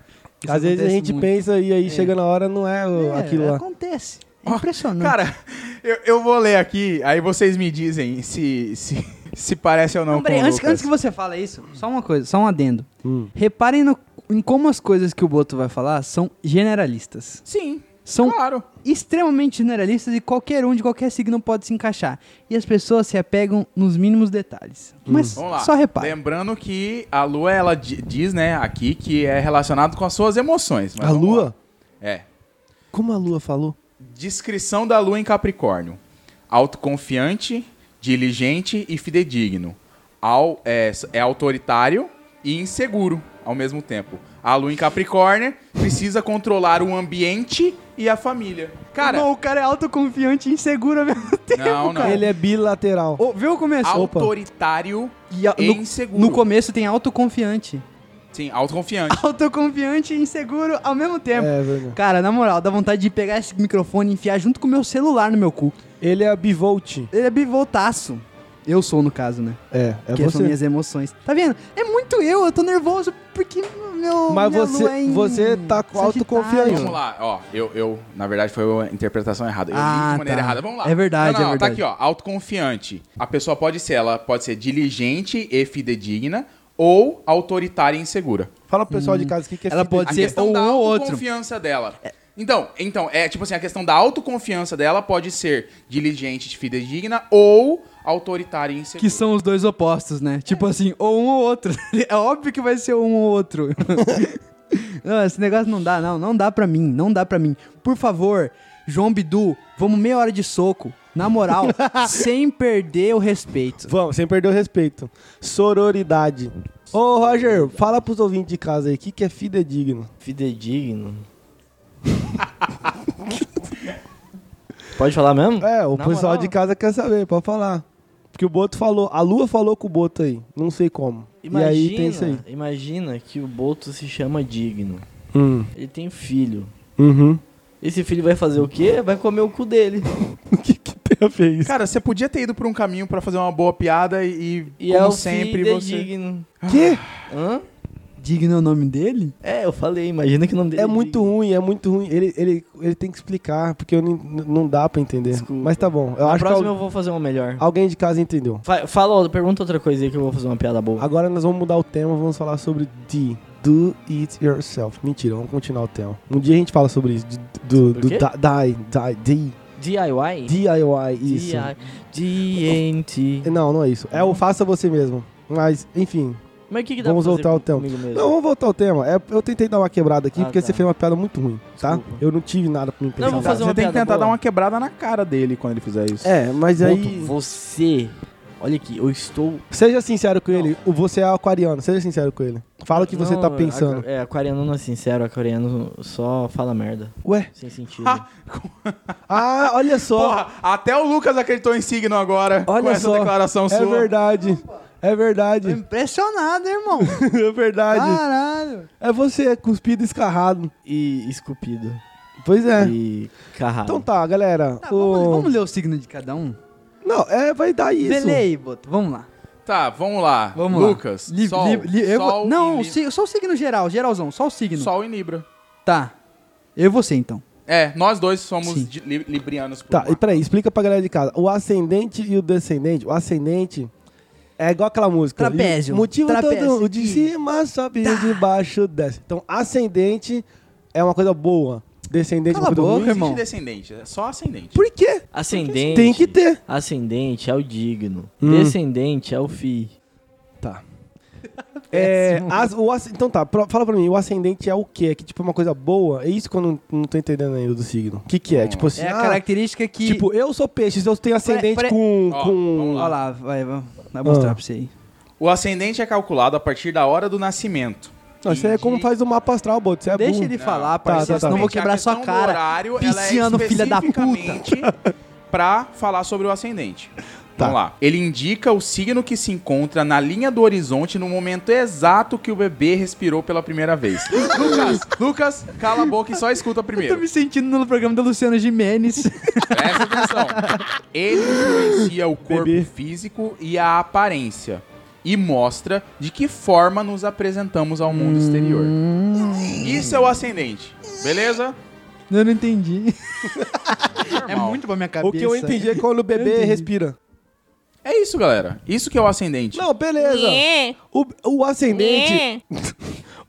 E: Isso
B: Às vezes a
E: acontece
B: gente
E: muito.
B: pensa e aí chega na hora não é, o-
E: É,
B: aquilo lá.
E: Acontece.
C: Ó,
E: impressionante.
C: Cara, eu, eu vou ler aqui, aí vocês me dizem se, se, se parece ou não,
E: Não, peraí,
C: com o
E: antes, antes que você fale isso, só uma coisa, só um adendo.
B: Hum.
E: Reparem no- em como as coisas que o Boto vai falar são generalistas.
C: Sim,
E: São
C: claro.
E: extremamente generalistas e qualquer um de qualquer signo pode se encaixar. E as pessoas se apegam nos mínimos detalhes. Mas
C: Vamos lá.
E: só repare.
C: Lembrando que a lua, ela di- diz, né, aqui que é relacionado com as suas emoções. mas
B: A lua?
C: lá. É.
B: Como a lua falou?
C: Descrição da lua em Capricórnio: autoconfiante, diligente e fidedigno. Ao, é, é autoritário e inseguro ao mesmo tempo. A lua em Capricórnio precisa controlar o ambiente e a família. Cara,
E: Não, o cara é autoconfiante e inseguro ao mesmo tempo.
C: não, não.
B: Ele é bilateral.
E: Ô, viu o começo?
B: Opa.
C: Autoritário
E: E a-
C: e
E: no,
C: inseguro.
E: no começo tem autoconfiante.
C: Sim, autoconfiante.
E: Autoconfiante e inseguro ao mesmo tempo.
B: É verdade.
E: Cara, na moral, dá vontade de pegar esse microfone e enfiar junto com o meu celular no meu cu.
B: Ele é bivolt.
E: Ele é bivoltaço. Eu sou, no caso, né?
B: É, é
E: que são
B: você.
E: minhas emoções. Tá vendo? É muito eu, eu tô nervoso porque meu.
B: Mas você-
E: é em
B: você tá com autoconfiança.
C: Vamos lá, ó, eu, eu, na verdade, foi uma interpretação errada. Eu li
E: Ah,
C: de maneira
E: tá.
C: errada. Vamos lá.
E: É verdade,
C: não, não,
E: é
C: Tá
E: verdade.
C: aqui, ó, autoconfiante. A pessoa pode ser, ela pode ser diligente e fidedigna ou autoritária e insegura.
B: Fala pro pessoal de casa o que, que é
E: Ela
B: fidedigno.
E: pode
C: A
E: ser
C: questão
E: ou
C: da
E: um ou outro.
C: autoconfiança dela. Então, então, é tipo assim, a questão da autoconfiança dela pode ser diligente fidedigna ou autoritária e insegura.
E: Que são os dois opostos, né? Tipo assim, ou um ou outro. É óbvio que vai ser um ou outro. não, esse negócio não dá, não. Não dá pra mim, não dá pra mim. Por favor, João Bidu, vamos meia hora de soco. Na moral, sem perder o respeito.
B: Vamos, sem perder o respeito. Sororidade. Ô, Roger, fala pros ouvintes de casa aí, o que, que é fidedigno?
D: Fidedigno. Pode falar mesmo?
B: É, o
D: Na
B: pessoal
D: moral?
B: de casa quer saber, pode falar. Porque o Boto falou, a Lua falou com o Boto aí, não sei como.
D: Imagina,
B: e aí tem isso aí.
D: imagina que o Boto se chama Digno.
B: Hum.
D: Ele tem filho.
B: Uhum.
D: Esse filho vai fazer o quê? Vai comer o cu dele.
B: O que, que tem a ver isso?
C: Cara, você podia ter ido por um caminho pra fazer uma boa piada e,
D: E
C: como
D: é o
C: sempre, você...
D: fidedigno.
B: Que?
D: Hã?
E: Digno é o nome dele?
D: É, eu falei, imagina que o nome dele
B: É muito
D: Digno.
B: ruim, é muito ruim. Ele, ele, ele tem que explicar, porque eu nem- não dá pra entender.
D: Desculpa.
B: Mas tá bom. Eu
D: Na
B: acho que
D: próxima
B: al-
D: eu vou fazer uma melhor.
B: alguém de casa entendeu.
D: Fa- Fala, outra- pergunta outra coisa aí que eu vou fazer uma piada boa.
B: Agora nós vamos mudar o tema, vamos falar sobre D. Do it yourself. Mentira, vamos continuar o tema. Um dia a gente fala sobre isso. Do, do
D: o quê?
B: di, die.
D: DIY?
B: DIY, isso.
D: DNT.
B: Não, não é isso. É o faça você mesmo. Mas, enfim.
D: Mas o que, que dá
B: Vamos
D: pra fazer
B: voltar ao tema.
D: comigo mesmo?
B: Não, vamos voltar ao tema. É, eu tentei dar uma quebrada aqui
D: Ah,
B: porque
D: tá.
B: você fez uma piada muito ruim, tá?
D: Desculpa.
B: Eu não tive nada pra me pensar.
D: Não, vou fazer
C: Você
D: uma
C: tem que tentar
D: boa.
C: dar uma quebrada na cara dele quando ele fizer isso.
B: É, mas
D: Boto,
B: aí.
D: Você. Olha aqui, eu estou.
B: Seja sincero com ele. O- Você é aquariano, seja sincero com ele. Fala o que você
D: Não,
B: tá pensando.
D: É, aquariano não é sincero, aquariano só fala merda.
B: Ué?
D: Sem sentido.
B: Ah, olha só.
C: Porra, até o Lucas acreditou em signo agora com
B: olha
C: essa
B: só.
C: declaração
B: é
C: sua.
B: verdade. É
E: Tô
B: verdade.
E: impressionado, irmão.
B: É verdade.
E: Caralho.
B: É você, cuspido e escarrado.
D: E esculpido.
B: Pois é.
D: E carrado.
B: Então tá, galera.
E: Tá,
B: o-
E: vamos, vamos ler o signo de cada um?
B: Não, é, vai dar isso.
E: Aí, Boto. Vamos lá.
C: Tá, vamos lá.
E: Vamos lá.
C: Lucas,
E: Li-
C: Sol,
E: li- li- eu vou-
C: Sol
E: não,
C: e Li-
E: si- só o signo geral, geralzão, só o signo.
C: Sol e Libra.
E: Tá. Eu e você, então.
C: É, nós dois somos de- li- librianos por
B: Tá,
C: lá.
B: e peraí, explica pra galera de casa. O ascendente e o descendente. O ascendente é igual aquela música.
E: Trapézio.
B: Motivo
E: Trapézio
B: todo. O de cima sobe, o de baixo desce. Então, ascendente é uma coisa boa. Descendente é
E: Cala a boca.
C: Não existe
E: irmão.
C: descendente, é só ascendente.
B: Por quê?
D: Ascendente.
B: Tem que ter.
D: Ascendente é o digno.
B: Hum.
D: Descendente é o fi.
B: Tá. É, as- o as- então tá, pro- fala pra mim, o ascendente é o quê? É que tipo é uma coisa boa? É isso que eu não, não tô entendendo ainda do signo. O que que é?
C: Vamos
B: Tipo assim,
E: É a
B: ah,
E: característica que.
B: tipo, eu sou peixe, eu tenho ascendente com...
C: Ó,
B: com...
C: vamos
E: Olha lá, vai, vai, vai mostrar
B: Ah.
E: pra você aí.
C: O ascendente é calculado a partir da hora do nascimento.
B: Não, isso aí é como faz o mapa astral, Boto, você é
E: Deixa
B: burro.
E: ele falar,
B: tá,
E: parceiro,
B: tá, tá.
E: senão eu vou quebrar
C: a
E: sua cara.
C: horário, ela é
E: Pisciano, filha da puta.
C: pra falar sobre o ascendente.
B: Tá.
C: Vamos lá. Ele indica o signo que se encontra na linha do horizonte no momento exato que o bebê respirou pela primeira vez. Lucas, Lucas, cala a boca e só escuta
E: Eu tô
C: primeiro.
E: me sentindo no programa da Luciana Gimenez.
C: Presta atenção. Ele influencia o corpo
B: Bebê.
C: físico e a aparência. E mostra de que forma nos apresentamos ao mundo exterior. Isso é o ascendente. Beleza?
E: eu não entendi. É
C: Normal.
E: muito pra minha cabeça.
B: O que eu entendi é quando o bebê respira.
C: É isso, galera. Isso que é o ascendente.
B: Não, beleza. O, o ascendente.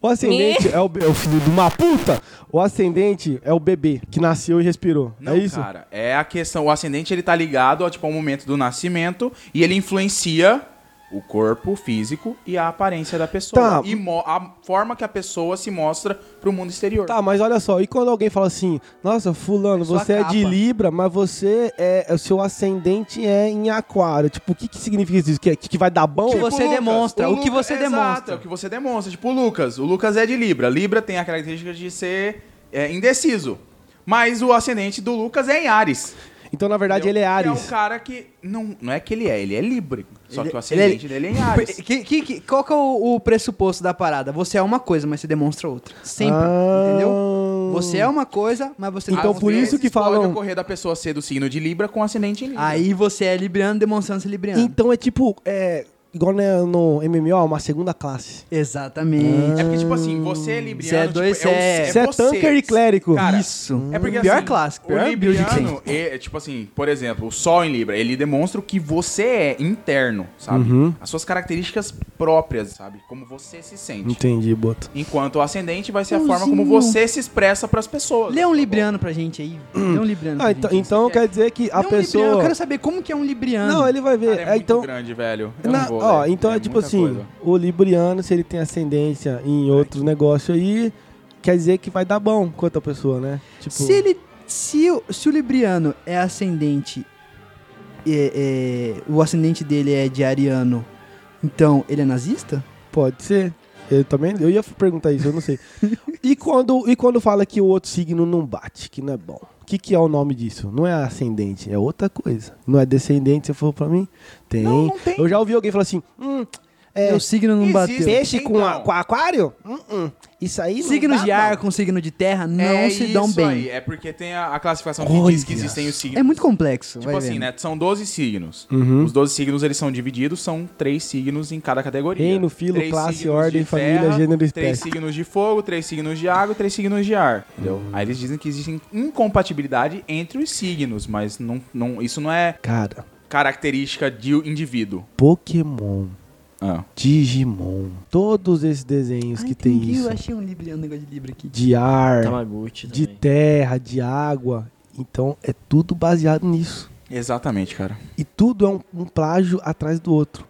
B: o ascendente é o, be- é o filho de uma puta. O ascendente é o bebê que nasceu e respirou.
C: Não,
B: é isso?
C: cara. É a questão. O ascendente ele tá ligado ao, tipo, ao momento do nascimento e ele influencia o corpo físico e a aparência da pessoa.
B: Tá.
C: E mo- a forma que a pessoa se mostra pro mundo exterior.
B: Tá, mas olha só, e quando alguém fala assim, nossa, fulano,
E: Sua
B: você é de. Libra, mas você é. O seu ascendente é em aquário. Tipo, o que, que significa isso? Que, que vai dar bom?
E: Que você demonstra, o que você
C: exato,
E: demonstra.
C: é o que você demonstra. Tipo, o Lucas. O Lucas é de Libra. Libra tem a característica de ser é, indeciso. Mas o ascendente do Lucas é em Ares.
B: Então, na verdade, ele é Ares.
C: É o cara que. Não, não é que ele é, ele é Libra. Só
E: Ele-
C: que o ascendente
E: ele
C: dele é em Ares.
E: Que, que, que- qual que é o, o pressuposto da parada? Você é uma coisa, mas você demonstra outra. Sempre,
B: Ah.
E: entendeu? Você é uma coisa, mas você
B: Então, por isso que
C: Pode
B: falam-
C: ocorrer da pessoa ser do signo de Libra com ascendente em Libra.
E: Aí você é libriano demonstrando ser libriano.
B: Então é tipo, é, igual né, no MMO, uma segunda classe.
E: Exatamente.
C: É porque, tipo assim, você é libriano.
E: Você é dois,
C: tipo, é, o-
E: é-
B: Você é tanker e clérigo.
C: Cara,
E: Isso.
C: É porque
E: Pior
C: assim,
E: classe,
C: o
E: pior tem.
C: libriano, é, tipo assim, por exemplo, o Sol em Libra, ele demonstra o que você é interno, sabe?
B: Uhum.
C: As suas características próprias, sabe? Como você se sente.
B: Entendi, Boto.
C: Enquanto o ascendente vai ser a forma como você se expressa pras pessoas.
E: Lê um libriano pra gente aí. Lê um libriano pra
B: Ah,
E: gente.
B: então, então quer dizer que a
E: Lê um libriano,
B: pessoa.
E: Eu quero saber como que é um libriano.
B: Não, ele vai ver.
C: Cara, é,
B: É,
C: muito
B: então,
C: grande, velho. Eu
B: Na-
C: não vou,
B: ó,
C: velho.
B: então é, tipo
C: muita
B: assim,
C: coisa.
B: o libriano, se ele tem ascendência em outros negócios aí, quer dizer que vai dar bom com outra pessoa, né? Tipo,
E: Se ele. Se, o- se o libriano é ascendente. é- é, o ascendente dele é de ariano. Então, ele é nazista?
B: pode ser. Eu também, eu ia perguntar isso, eu não sei. e quando e quando fala que o outro signo não bate, que não é bom. O que, que é o nome disso? Não é ascendente, é outra coisa. Não é descendente, você falou pra mim? Tem.
C: Não, não tem.
B: Eu já ouvi alguém falar assim, hum, é,
E: Meu signo não
C: existe.
E: bateu.
B: peixe com, a-
C: Então.
B: com aquário? Hum, hum. Isso aí não
E: Signos
B: dá,
E: de ar
B: não.
E: com signo de terra não
C: é
E: se dão
C: isso
E: bem.
C: Aí. É porque tem a, a classificação que diz que existem os signos.
E: É muito complexo.
C: Tipo
E: vai
C: assim,
E: vendo.
C: né? São 12 signos.
B: Uhum.
C: Os 12 signos, eles são divididos, são três signos em cada categoria.
B: Reino, filo,
C: Três
B: classe,
C: signos
B: ordem,
C: de
B: família, gênero e
C: Três
B: espécie.
C: signos de fogo, três signos de água e três signos de ar. Entendeu? Aí eles dizem que existe incompatibilidade entre os signos, mas não, não, isso não é
B: Cara,
C: característica de indivíduo.
B: Pokémon,
C: Ah.
B: Digimon, todos esses desenhos
E: Ah,
B: que tem
E: entendi,
B: isso.
E: Eu achei um um negócio de libra aqui.
B: De ar, de
D: também.
B: terra, de água. Então é tudo baseado nisso.
C: Exatamente, cara.
B: E tudo é um, um plágio atrás do outro.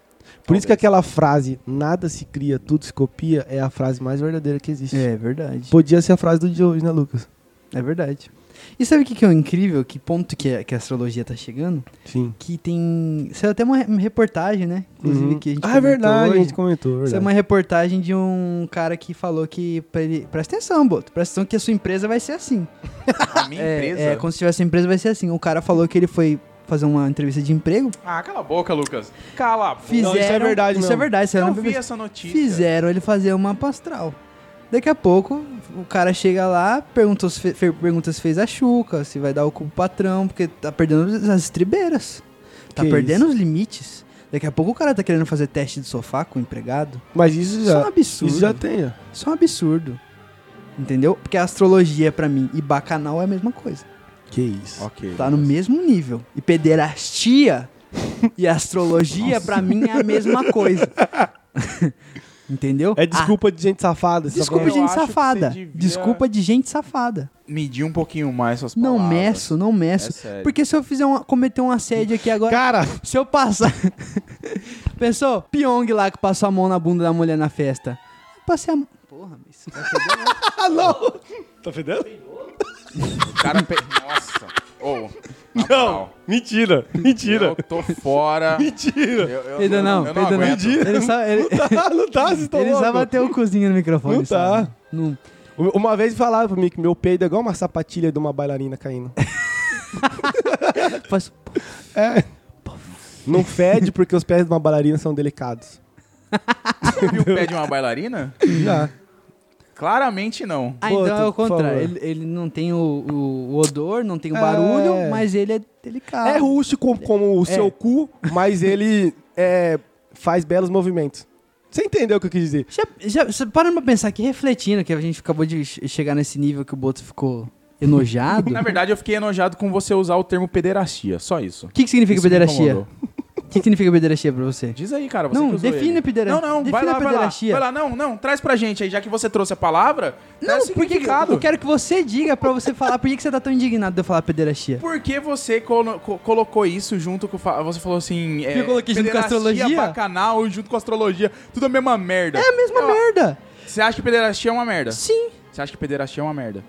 B: Por isso que
C: Talvez.
B: aquela frase, nada se cria, tudo se copia, é a frase mais verdadeira que existe.
E: É verdade.
B: Podia ser a frase do dia hoje, né, Lucas?
E: É verdade. E sabe o que, que é o incrível? Que ponto que a, que a astrologia tá chegando?
B: Sim.
E: Que tem. Saiu até uma, re- uma reportagem, né? Inclusive,
B: Uhum.
E: que a gente
B: Ah, é verdade, a
E: hoje.
B: gente comentou. é
E: Isso é
B: verdade.
E: uma reportagem de um cara que falou que. Pra ele, presta atenção, Boto. Presta atenção que a sua empresa vai ser assim.
C: A minha
E: é,
C: empresa.
E: é, como se tivesse empresa vai ser assim. O cara falou que ele foi fazer uma entrevista de emprego.
C: Ah, cala a boca, Lucas. Cala a boca.
E: Fizeram,
B: isso é verdade
E: Isso
B: mesmo.
E: é verdade. Isso é
C: Eu vi essa notícia.
E: Fizeram ele fazer uma pastral. Daqui a pouco, o cara chega lá, pergunta se, fe- pergunta se fez a chuca, se vai dar o cu pro patrão, porque tá perdendo as estribeiras. Tá
B: Que
E: perdendo os limites. Daqui a pouco o cara tá querendo fazer teste de sofá com o empregado.
B: Mas isso
E: Isso é um
B: já,
E: absurdo.
B: isso já tem, ó.
E: Isso é um absurdo. Entendeu? Porque a astrologia, pra mim, e bacanal é a mesma coisa.
B: Que isso.
C: Ok.
E: Tá no mesmo nível. E pederastia e astrologia, pra mim, é a mesma coisa. Entendeu?
B: É desculpa de gente safada. tá
E: Desculpa de gente safada.
C: devia-
E: Desculpa de gente safada.
C: Medir um pouquinho mais suas
E: Não
C: palavras.
E: meço, não meço.
C: É.
E: Porque se eu fizer uma, cometer um assédio aqui agora.
B: Cara,
E: Se eu passar. Pensou? Pyong lá que passou a mão na bunda da mulher na festa. Eu passei a mão. Porra, mas. isso vai feder, né?
B: ah, não. Tá fedendo?
C: O cara... Pe... Nossa. Ô, na
B: Não. Mentira. Mentira.
C: Eu tô fora.
B: Mentira.
C: Eu, eu,
E: Peida não,
C: eu
E: peida não.
C: aguento.
E: Ele só, ele,
B: Tá, não tá, vocês estão
E: ele só
B: loucos.
E: bateu o cozinho no microfone.
B: Não
E: sabe?
B: tá.
E: Não.
B: Uma vez falaram pra mim que meu peido é igual uma sapatilha de uma bailarina caindo.
E: Faz-
B: É. Não fede porque os pés de uma bailarina são delicados.
C: Você viu o pé de uma bailarina?
B: Já.
C: Claramente não.
E: Ah,
B: Pô,
E: então é o contrário. Ele, ele não tem o, o- o odor, não tem o
B: É.
E: barulho, mas ele é delicado.
B: É rústico como o seu cu, mas ele é, faz belos movimentos. Você entendeu o que eu quis dizer?
E: Já, já, você parando pra pensar aqui, refletindo, que a gente acabou de che- chegar nesse nível que o Boto ficou enojado.
C: Na verdade, eu fiquei enojado com você usar o termo pederastia. Só isso.
E: O que, que significa
C: Isso me
E: pederastia? O que, significa pederastia pra você?
C: Diz aí, cara. Você
E: Não,
C: que
E: define
C: ele.
E: pedera-
C: Não, não, vai
E: define
C: lá,
E: a
C: vai lá.
E: pederastia.
C: Vai lá, não, não. Traz pra gente aí, já que você trouxe a palavra.
E: Não, porque eu quero que você diga pra você falar por que, você tá tão indignado de eu falar pederastia.
C: Por que você colo- co- colocou isso junto com. Você falou assim. É,
E: Eu coloquei junto com a
C: pederastia,
E: astrologia?
C: bacanal junto com a astrologia. Tudo a mesma merda.
E: É a mesma
C: Eu-
E: merda.
C: Você acha que pederastia é uma merda?
E: Sim.
C: Você acha que pederastia é uma merda?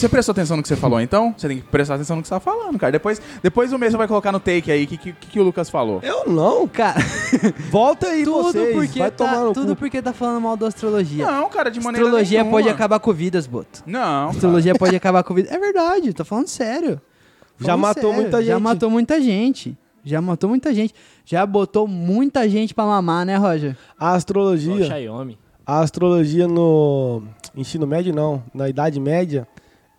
C: Você prestou atenção no que você falou, então? Você tem que prestar atenção no que você tá falando, cara. Depois, depois o mesmo vai colocar no take aí o que, que, que o Lucas falou.
B: Eu não.
E: Cara,
B: Volta aí
E: tudo
B: vocês.
E: porque,
B: Vai tomar
E: tá,
B: no
E: tudo
B: cu.
E: porque tá falando mal da astrologia.
C: Não, cara, de maneira
E: astrologia
C: nenhuma.
E: pode acabar com vidas, Boto.
C: Não, cara.
E: Astrologia pode acabar com vidas. É verdade, tô falando sério.
B: Já
E: Falando
B: matou muita
E: Já
B: gente.
E: matou muita gente. Já matou muita gente. Já botou muita gente pra mamar, né, Roger?
B: A astrologia, a astrologia no ensino médio não, na idade média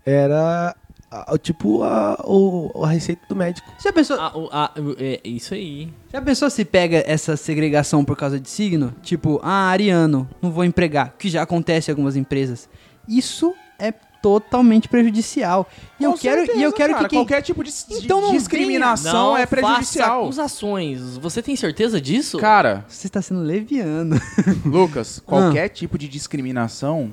B: era a- tipo a, o- a receita do médico.
E: Já pensou,
D: Ah, o- ah, o- é isso aí.
E: já pensou se pega essa segregação por causa de signo? Tipo, ah, ariano, não vou empregar, que já acontece em algumas empresas. Isso é totalmente prejudicial. E eu
C: Com
E: quero, e eu
C: certeza,
E: quero
C: cara,
E: que quem...
C: qualquer tipo de, de
E: Então não
C: discriminação
D: Não
C: é prejudicial.
D: faça acusações. Você tem certeza disso?
C: Cara,
E: Você está sendo leviano.
C: Lucas,
E: Ah.
C: qualquer tipo de discriminação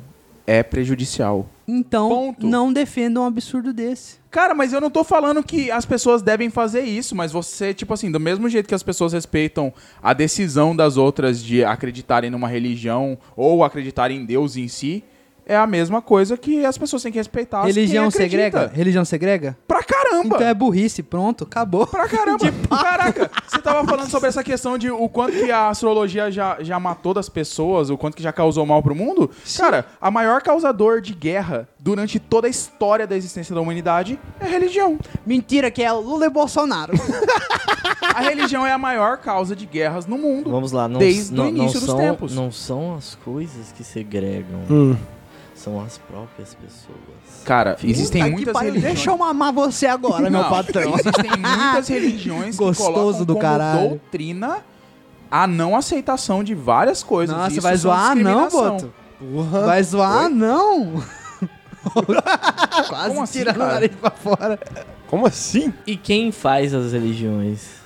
C: é prejudicial.
E: Então,
C: Ponto.
E: não defenda um absurdo desse.
C: Cara, mas eu não tô falando que as pessoas devem fazer isso, mas você, tipo assim, do mesmo jeito que as pessoas respeitam a decisão das outras de acreditarem numa religião ou acreditarem em Deus em si, é a mesma coisa que as pessoas têm que respeitar.
E: Religião segrega? Religião segrega?
C: Pra caramba!
E: Então é burrice, pronto, acabou.
C: Pra caramba! Caraca, você tava falando sobre essa questão de o quanto que a astrologia já, já matou das pessoas, o quanto que já causou mal pro mundo. Cara, a maior causador de guerra durante toda a história da existência da humanidade é a religião.
E: Mentira que é Lula e Bolsonaro.
C: A religião é a maior causa de guerras no mundo.
D: Vamos lá, não,
C: Desde
D: não,
C: o início
D: não
C: dos
D: são,
C: tempos.
D: Não são as coisas que segregam,
B: Hum.
D: São as próprias pessoas.
C: Cara, existem
E: Puta que
C: muitas
E: pariu,
C: religiões.
E: Deixa eu mamar você agora, meu
C: Não,
E: patrão.
C: Existem muitas religiões que
E: Gostoso
C: colocam
E: do
C: como
E: caralho.
C: doutrina a não aceitação de várias coisas.
E: Nossa,
C: Isso
E: vai zoar não. Boto? Vai zoar não. Quase
C: Como assim,
E: tirando o
C: cara?
E: nariz pra fora.
B: Como assim?
D: E quem faz as religiões?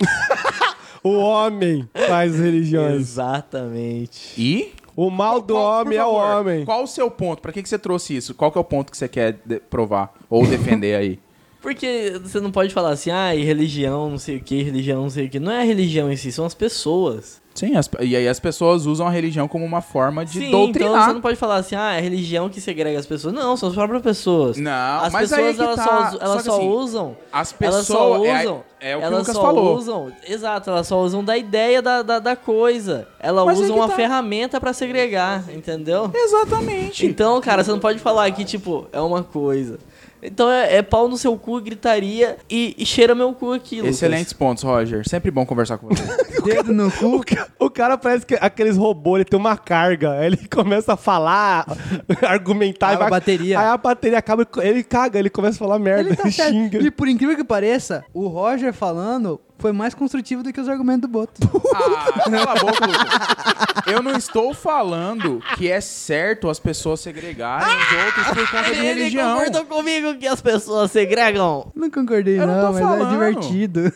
B: O homem faz religiões.
D: Exatamente.
C: E
B: O mal do
C: Qual-
B: homem
C: por
B: é o
C: favor,
B: homem.
C: Qual o seu ponto? Pra que, que você trouxe isso? Qual que é o ponto que você quer provar ou defender aí?
D: Porque você não pode falar assim, ah, e religião, não sei o que, religião, não sei o que. Não é a religião em si, são as pessoas.
C: Sim, as- e aí as pessoas usam a religião como uma forma de
D: Sim, então
C: doutrinar.
D: você não pode falar assim, ah, é a religião que segrega as pessoas. Não, são as próprias pessoas.
C: Não,
D: as
C: mas
D: pessoas,
C: aí é
D: elas
C: tá.
D: só, elas
C: Só
D: só
C: assim,
D: usam...
C: As
D: Elas só
C: pessoas. é-
D: usam...
C: É, o que o
D: elas
C: Lucas
D: só
C: falou.
D: usam... Exato, elas só usam da ideia da, da, da coisa. Elas
C: Mas
D: usam uma
C: tá.
D: ferramenta pra segregar, entendeu?
C: Exatamente.
D: Então, cara, você não pode falar que, tipo, é uma coisa. Então é, é pau no seu cu, gritaria e, e cheira meu cu aqui, Lucas.
C: Excelentes pontos, Roger. Sempre bom conversar com você.
E: Dedo no cu.
B: O ca- O cara parece que aqueles robôs, ele tem uma carga. Aí ele começa a falar, argumentar. E vai-
E: a bateria.
B: Aí a bateria acaba, ele caga, ele começa a falar merda,
E: Ele
B: ele,
E: tá certo.
B: xinga.
E: E por incrível que pareça, o Roger falando foi mais construtivo do que os argumentos do Boto.
C: Ah, cala a boca, Lucas. Eu não estou falando que é certo as pessoas segregarem os outros por conta de
D: Ele
C: religião.
D: concordou comigo que as pessoas segregam.
E: Não concordei,
C: Eu não
E: não,
C: tô
E: mas
C: falando.
E: é divertido.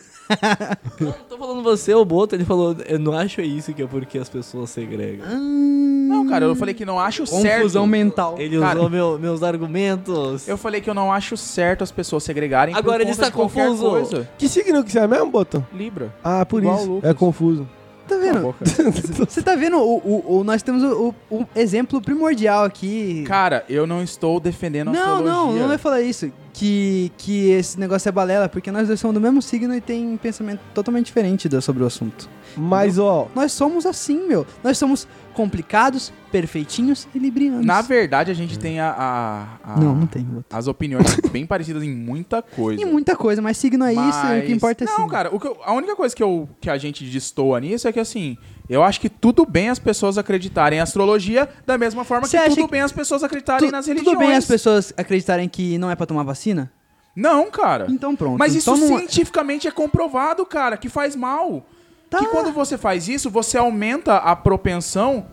D: Não, tô falando você, o Boto, ele falou, eu não acho isso que é porque as pessoas segregam.
C: Não, cara, eu falei que não acho
E: Confusão
C: certo.
E: mental.
D: Ele
C: Cara,
D: usou meu- meus argumentos.
C: Eu falei que eu não acho certo as pessoas segregarem
D: Agora
C: por
D: ele está confuso.
C: coisa.
B: Que signo que você é mesmo, Boto?
C: Libra.
B: Ah, por
C: Igual
B: isso. É confuso.
E: Tá vendo? Você tá vendo? O, o- o- nós temos o, o- exemplo primordial aqui.
C: Cara, eu não estou defendendo a
E: não, não, não vai falar isso. Que, que esse negócio é balela, porque nós dois somos do mesmo signo e tem pensamento totalmente diferente sobre o assunto.
B: Mas, ó,
E: Nós somos assim, meu. Nós somos complicados, perfeitinhos e librianos.
C: Na verdade, a gente tem a, a- a-
E: Não, não tem. Boto.
C: as opiniões bem parecidas em muita coisa.
E: E muita coisa, mas signo é isso, e o que
C: Mas-
E: importa é
C: Não,
E: signo.
C: cara, o que eu- a única coisa que, eu, que a gente destoa nisso é que, assim, eu acho que tudo bem as pessoas acreditarem em astrologia da mesma forma
E: Você
C: que tudo
E: que-
C: bem as pessoas acreditarem
E: Tu-
C: nas religiões.
E: tudo bem as pessoas acreditarem que não é pra tomar vacina?
C: Não, cara.
E: Então pronto.
C: Mas isso
E: não-
C: cientificamente é comprovado, cara, que faz mal.
E: Tá.
C: Que quando você faz isso, você aumenta a propensão.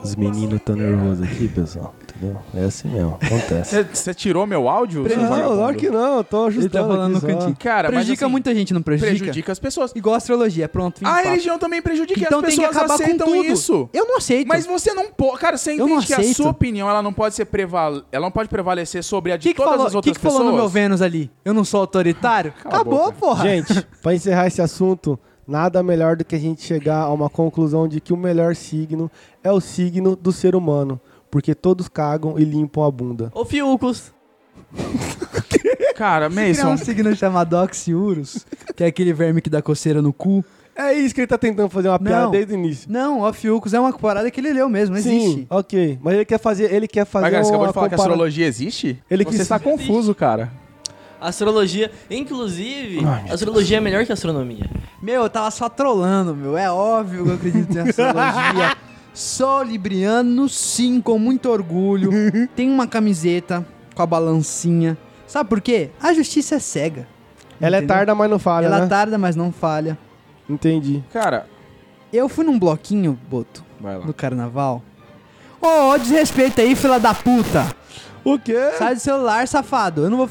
B: Os meninos estão nervosos aqui, pessoal. Entendeu? É assim mesmo. Acontece.
C: Você tirou meu áudio?
B: não, claro que não. Eu tô
E: Ele
B: ajustando
E: tá falando no cantinho.
C: Cara, mas
E: prejudica
C: assim,
E: muita gente, não prejudica?
C: Prejudica as pessoas.
E: Igual a astrologia, pronto. fim
C: A
E: papo.
C: religião também prejudica
E: Então
C: as
E: tem que
C: pessoas
E: acabar com tudo.
C: isso.
E: Eu não aceito.
C: Mas você não pode. Cara, você entende que a sua opinião ela não pode ser preval... ela não pode prevalecer sobre a
E: o
C: de
E: que, que
C: todas
E: falou,
C: as
E: que,
C: outras
E: que
C: pessoas?
E: falou no meu Vênus ali? Eu não sou autoritário? Acabou, porra.
B: Gente, pra encerrar esse assunto, nada melhor do que a gente chegar a uma conclusão de que o melhor signo é o signo do ser humano. Porque todos cagam e limpam a bunda.
D: Ô, Fiucos.
C: Cara, Mason,
E: um signo chamado Oxiurus, que é aquele verme que dá coceira no cu.
B: É isso que ele tá tentando fazer uma piada
E: Não.
B: desde o início.
E: Não, Ofiucos é uma parada que ele leu mesmo, não existe.
B: Sim, ok. Mas ele quer fazer, ele quer fazer
C: mas, cara, você acabou de falar que a
B: compara-
C: astrologia existe?
B: Ele
C: você
B: quis-
C: está confuso, cara.
D: Astrologia, inclusive,
B: Ai,
D: astrologia é melhor que astronomia.
E: Meu, eu tava só trolando, meu. É óbvio que eu acredito em astrologia. Sou libriano, sim, com muito orgulho. Tenho uma camiseta com a balancinha. Sabe por quê? A justiça é cega.
B: Ela é
E: Entendeu?
B: tarda, mas não falha,
E: Ela
B: né?
E: tarda, mas não falha.
B: Entendi.
C: Cara,
E: Eu fui num bloquinho, Boto,
C: vai lá.
E: no carnaval. Ô, ô, desrespeita aí, fila da puta.
B: O quê?
E: Sai do celular, safado. Eu não vou.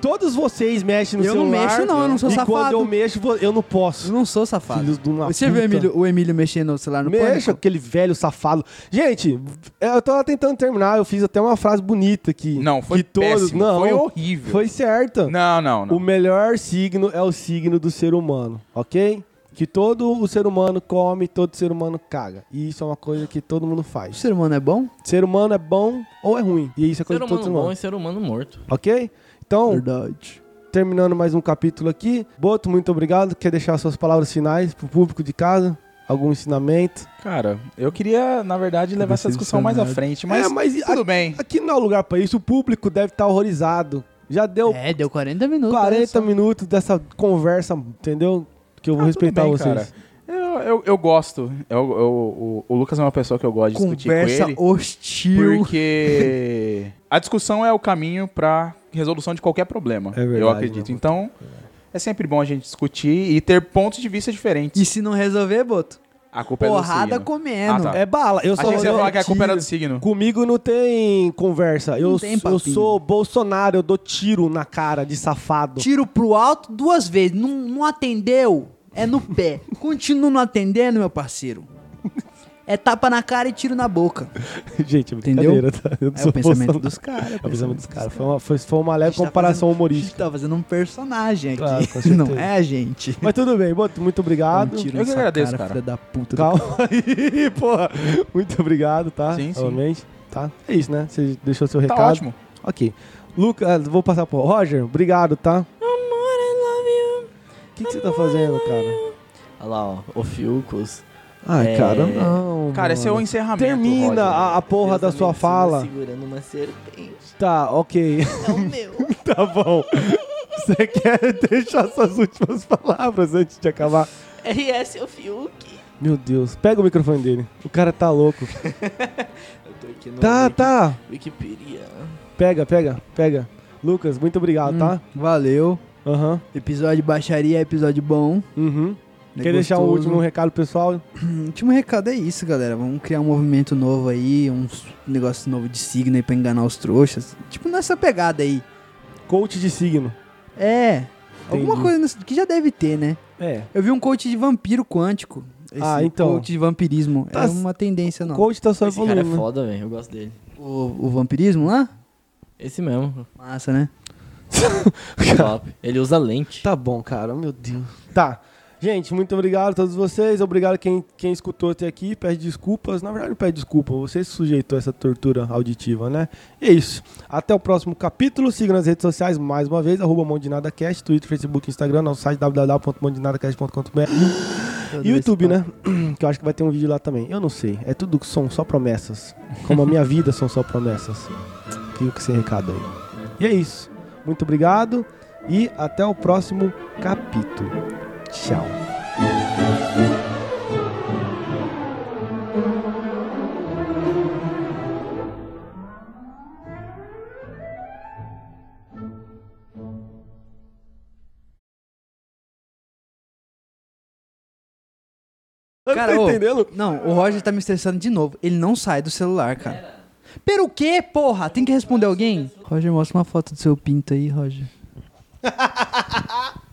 B: Todos vocês mexem no
E: Eu não
B: celular.
E: mexo, não, eu não sou
B: e
E: safado.
B: quando eu mexo, eu não
E: Eu
B: posso.
E: não sou safado.
B: Filhos de uma
E: Você viu o
B: puta.
E: Emílio, o Emílio mexendo no celular no
B: Mexa,
E: pânico?
B: aquele velho safado. Gente, eu tava tentando terminar, eu fiz até uma frase bonita aqui.
C: Não, foi
B: que todos,
C: péssimo,
B: não,
C: foi horrível.
B: Foi certa.
C: Não, não, não.
B: O melhor signo é o signo do ser humano, ok? Que todo o ser humano come, todo ser humano caga. E isso é uma coisa que todo mundo
E: O
B: faz.
E: ser humano é bom?
B: Ser humano é bom ou é ruim. E isso é
D: Ser
B: coisa de todo
D: humano
B: ser
D: bom
B: humano.
D: e ser humano morto.
B: Ok? Então,
E: Verdade.
B: terminando mais um capítulo aqui. Boto, muito obrigado. Quer deixar suas palavras finais pro público de casa? Algum ensinamento?
C: Cara, eu queria, na verdade, levar essa discussão mais à frente, mas,
B: É, mas
C: tudo bem.
B: Aqui não é o lugar pra isso. O público deve estar horrorizado. Já deu
E: É, deu 40 minutos. olha
B: 40
E: só.
B: minutos dessa conversa, entendeu? Que eu vou
C: Ah,
B: respeitar
C: bem,
B: vocês.
C: cara. Eu, eu, eu gosto. Eu, eu- o, o Lucas é uma pessoa que eu gosto de discutir
E: Conversa
C: com ele.
E: hostil.
C: Porque a discussão é o caminho pra resolução de qualquer problema.
B: É verdade,
C: eu acredito. Então, é sempre bom a gente discutir e ter pontos de vista diferentes.
E: E se não resolver, Boto?
C: A culpa é do
E: Porrada
C: signo.
E: comendo.
C: Ah, tá.
B: É bala. Eu só
C: Achei que você ia falar que a culpa era do signo.
B: Comigo não tem conversa. Eu,
E: Não tem
B: eu sou Bolsonaro, eu dou tiro na cara de safado.
E: Tiro pro alto duas vezes. Não, não atendeu? É no pé. Continua não atendendo, meu parceiro. É tapa na cara e tiro na boca.
B: Gente, é
E: Entendeu?
B: brincadeira, tá? Eu não
E: É
B: sou
E: o pensamento dos caras.
B: É o pensamento dos caras. Foi uma, foi, foi uma leve
E: tá
B: comparação
E: fazendo- A gente
B: humorística.
E: tá fazendo um personagem aqui.
B: Claro,
E: não é a gente.
B: Mas tudo bem, Boto, muito obrigado.
E: Um tiro
C: Eu que agradeço,
E: cara,
C: cara.
E: filha da puta.
B: Calma aí, porra. Muito obrigado, tá?
C: Sim, sim.
B: Novamente, tá? É isso, né? Você deixou seu
C: Tá
B: recado.
C: ótimo.
B: Ok. Lucas, vou passar pro Roger. Obrigado, tá?
D: Amor, I love you.
B: O que, que você tá fazendo, cara?
D: Olha lá, ó. O Fiucos.
B: Ai,
D: É.
B: cara, não.
C: Cara, esse é o encerramento.
B: Termina
C: Roger.
B: a, a porra
D: Deus
B: da sua
D: medicina
B: fala.
D: Segurando uma serpente.
B: Tá, ok.
D: É o meu.
B: tá bom. Você quer deixar suas últimas palavras antes de acabar?
D: RS é o Fiuk.
B: Meu Deus, pega o microfone dele. O cara tá louco.
D: Eu tô aqui no
B: Tá,
D: Wiki-
B: tá.
D: Wikipedia.
B: Pega, pega, pega. Lucas, muito obrigado, tá?
E: Hum, Valeu.
B: Aham.
E: Episódio de baixaria é episódio bom.
B: Uhum.
E: É
B: Quer deixar um
E: gostoso.
B: último recado, pessoal?
E: O último recado é isso, galera. Vamos criar um movimento novo aí, um negócio novo de signo aí pra enganar os trouxas. Tipo nessa pegada aí.
B: Coach de signo.
E: É. Alguma
B: Entendi.
E: coisa nesse- que já deve ter, né?
B: É.
E: Eu vi um coach de vampiro quântico. Esse
B: Ah, então.
E: Coach de vampirismo.
B: Tá
E: é uma tendência nova.
B: Coach tá só
D: Esse cara é
B: evoluindo. né?
D: foda, velho. Eu gosto dele.
E: O, o vampirismo lá?
D: Esse mesmo.
E: Massa, né?
D: Top. Ele usa lente.
B: Tá bom, cara. Meu Deus. Tá. Gente, muito obrigado a todos vocês. Obrigado quem, quem escutou até aqui. Pede desculpas. Na verdade, não pede desculpa. Você se sujeitou a essa tortura auditiva, né? E é isso. Até o próximo capítulo. Siga nas redes sociais mais uma vez. Arroba Mondinadacast, Twitter, Facebook, Instagram. Nosso site www.mondinadacast.com.br E o YouTube, né? Que eu acho que vai ter um vídeo lá também. Eu não sei. É tudo que são só promessas. Como a minha vida são só promessas. Fico com esse recado aí. E é isso. Muito obrigado. E até o próximo capítulo. Tchau.
E: Cara,
B: tá
E: ô,
B: entendendo?
E: Não, o Roger tá me estressando de novo. Ele não sai do celular, cara. Pelo quê, porra? Tem que responder alguém? Roger, mostra uma foto do seu pinto aí, Roger.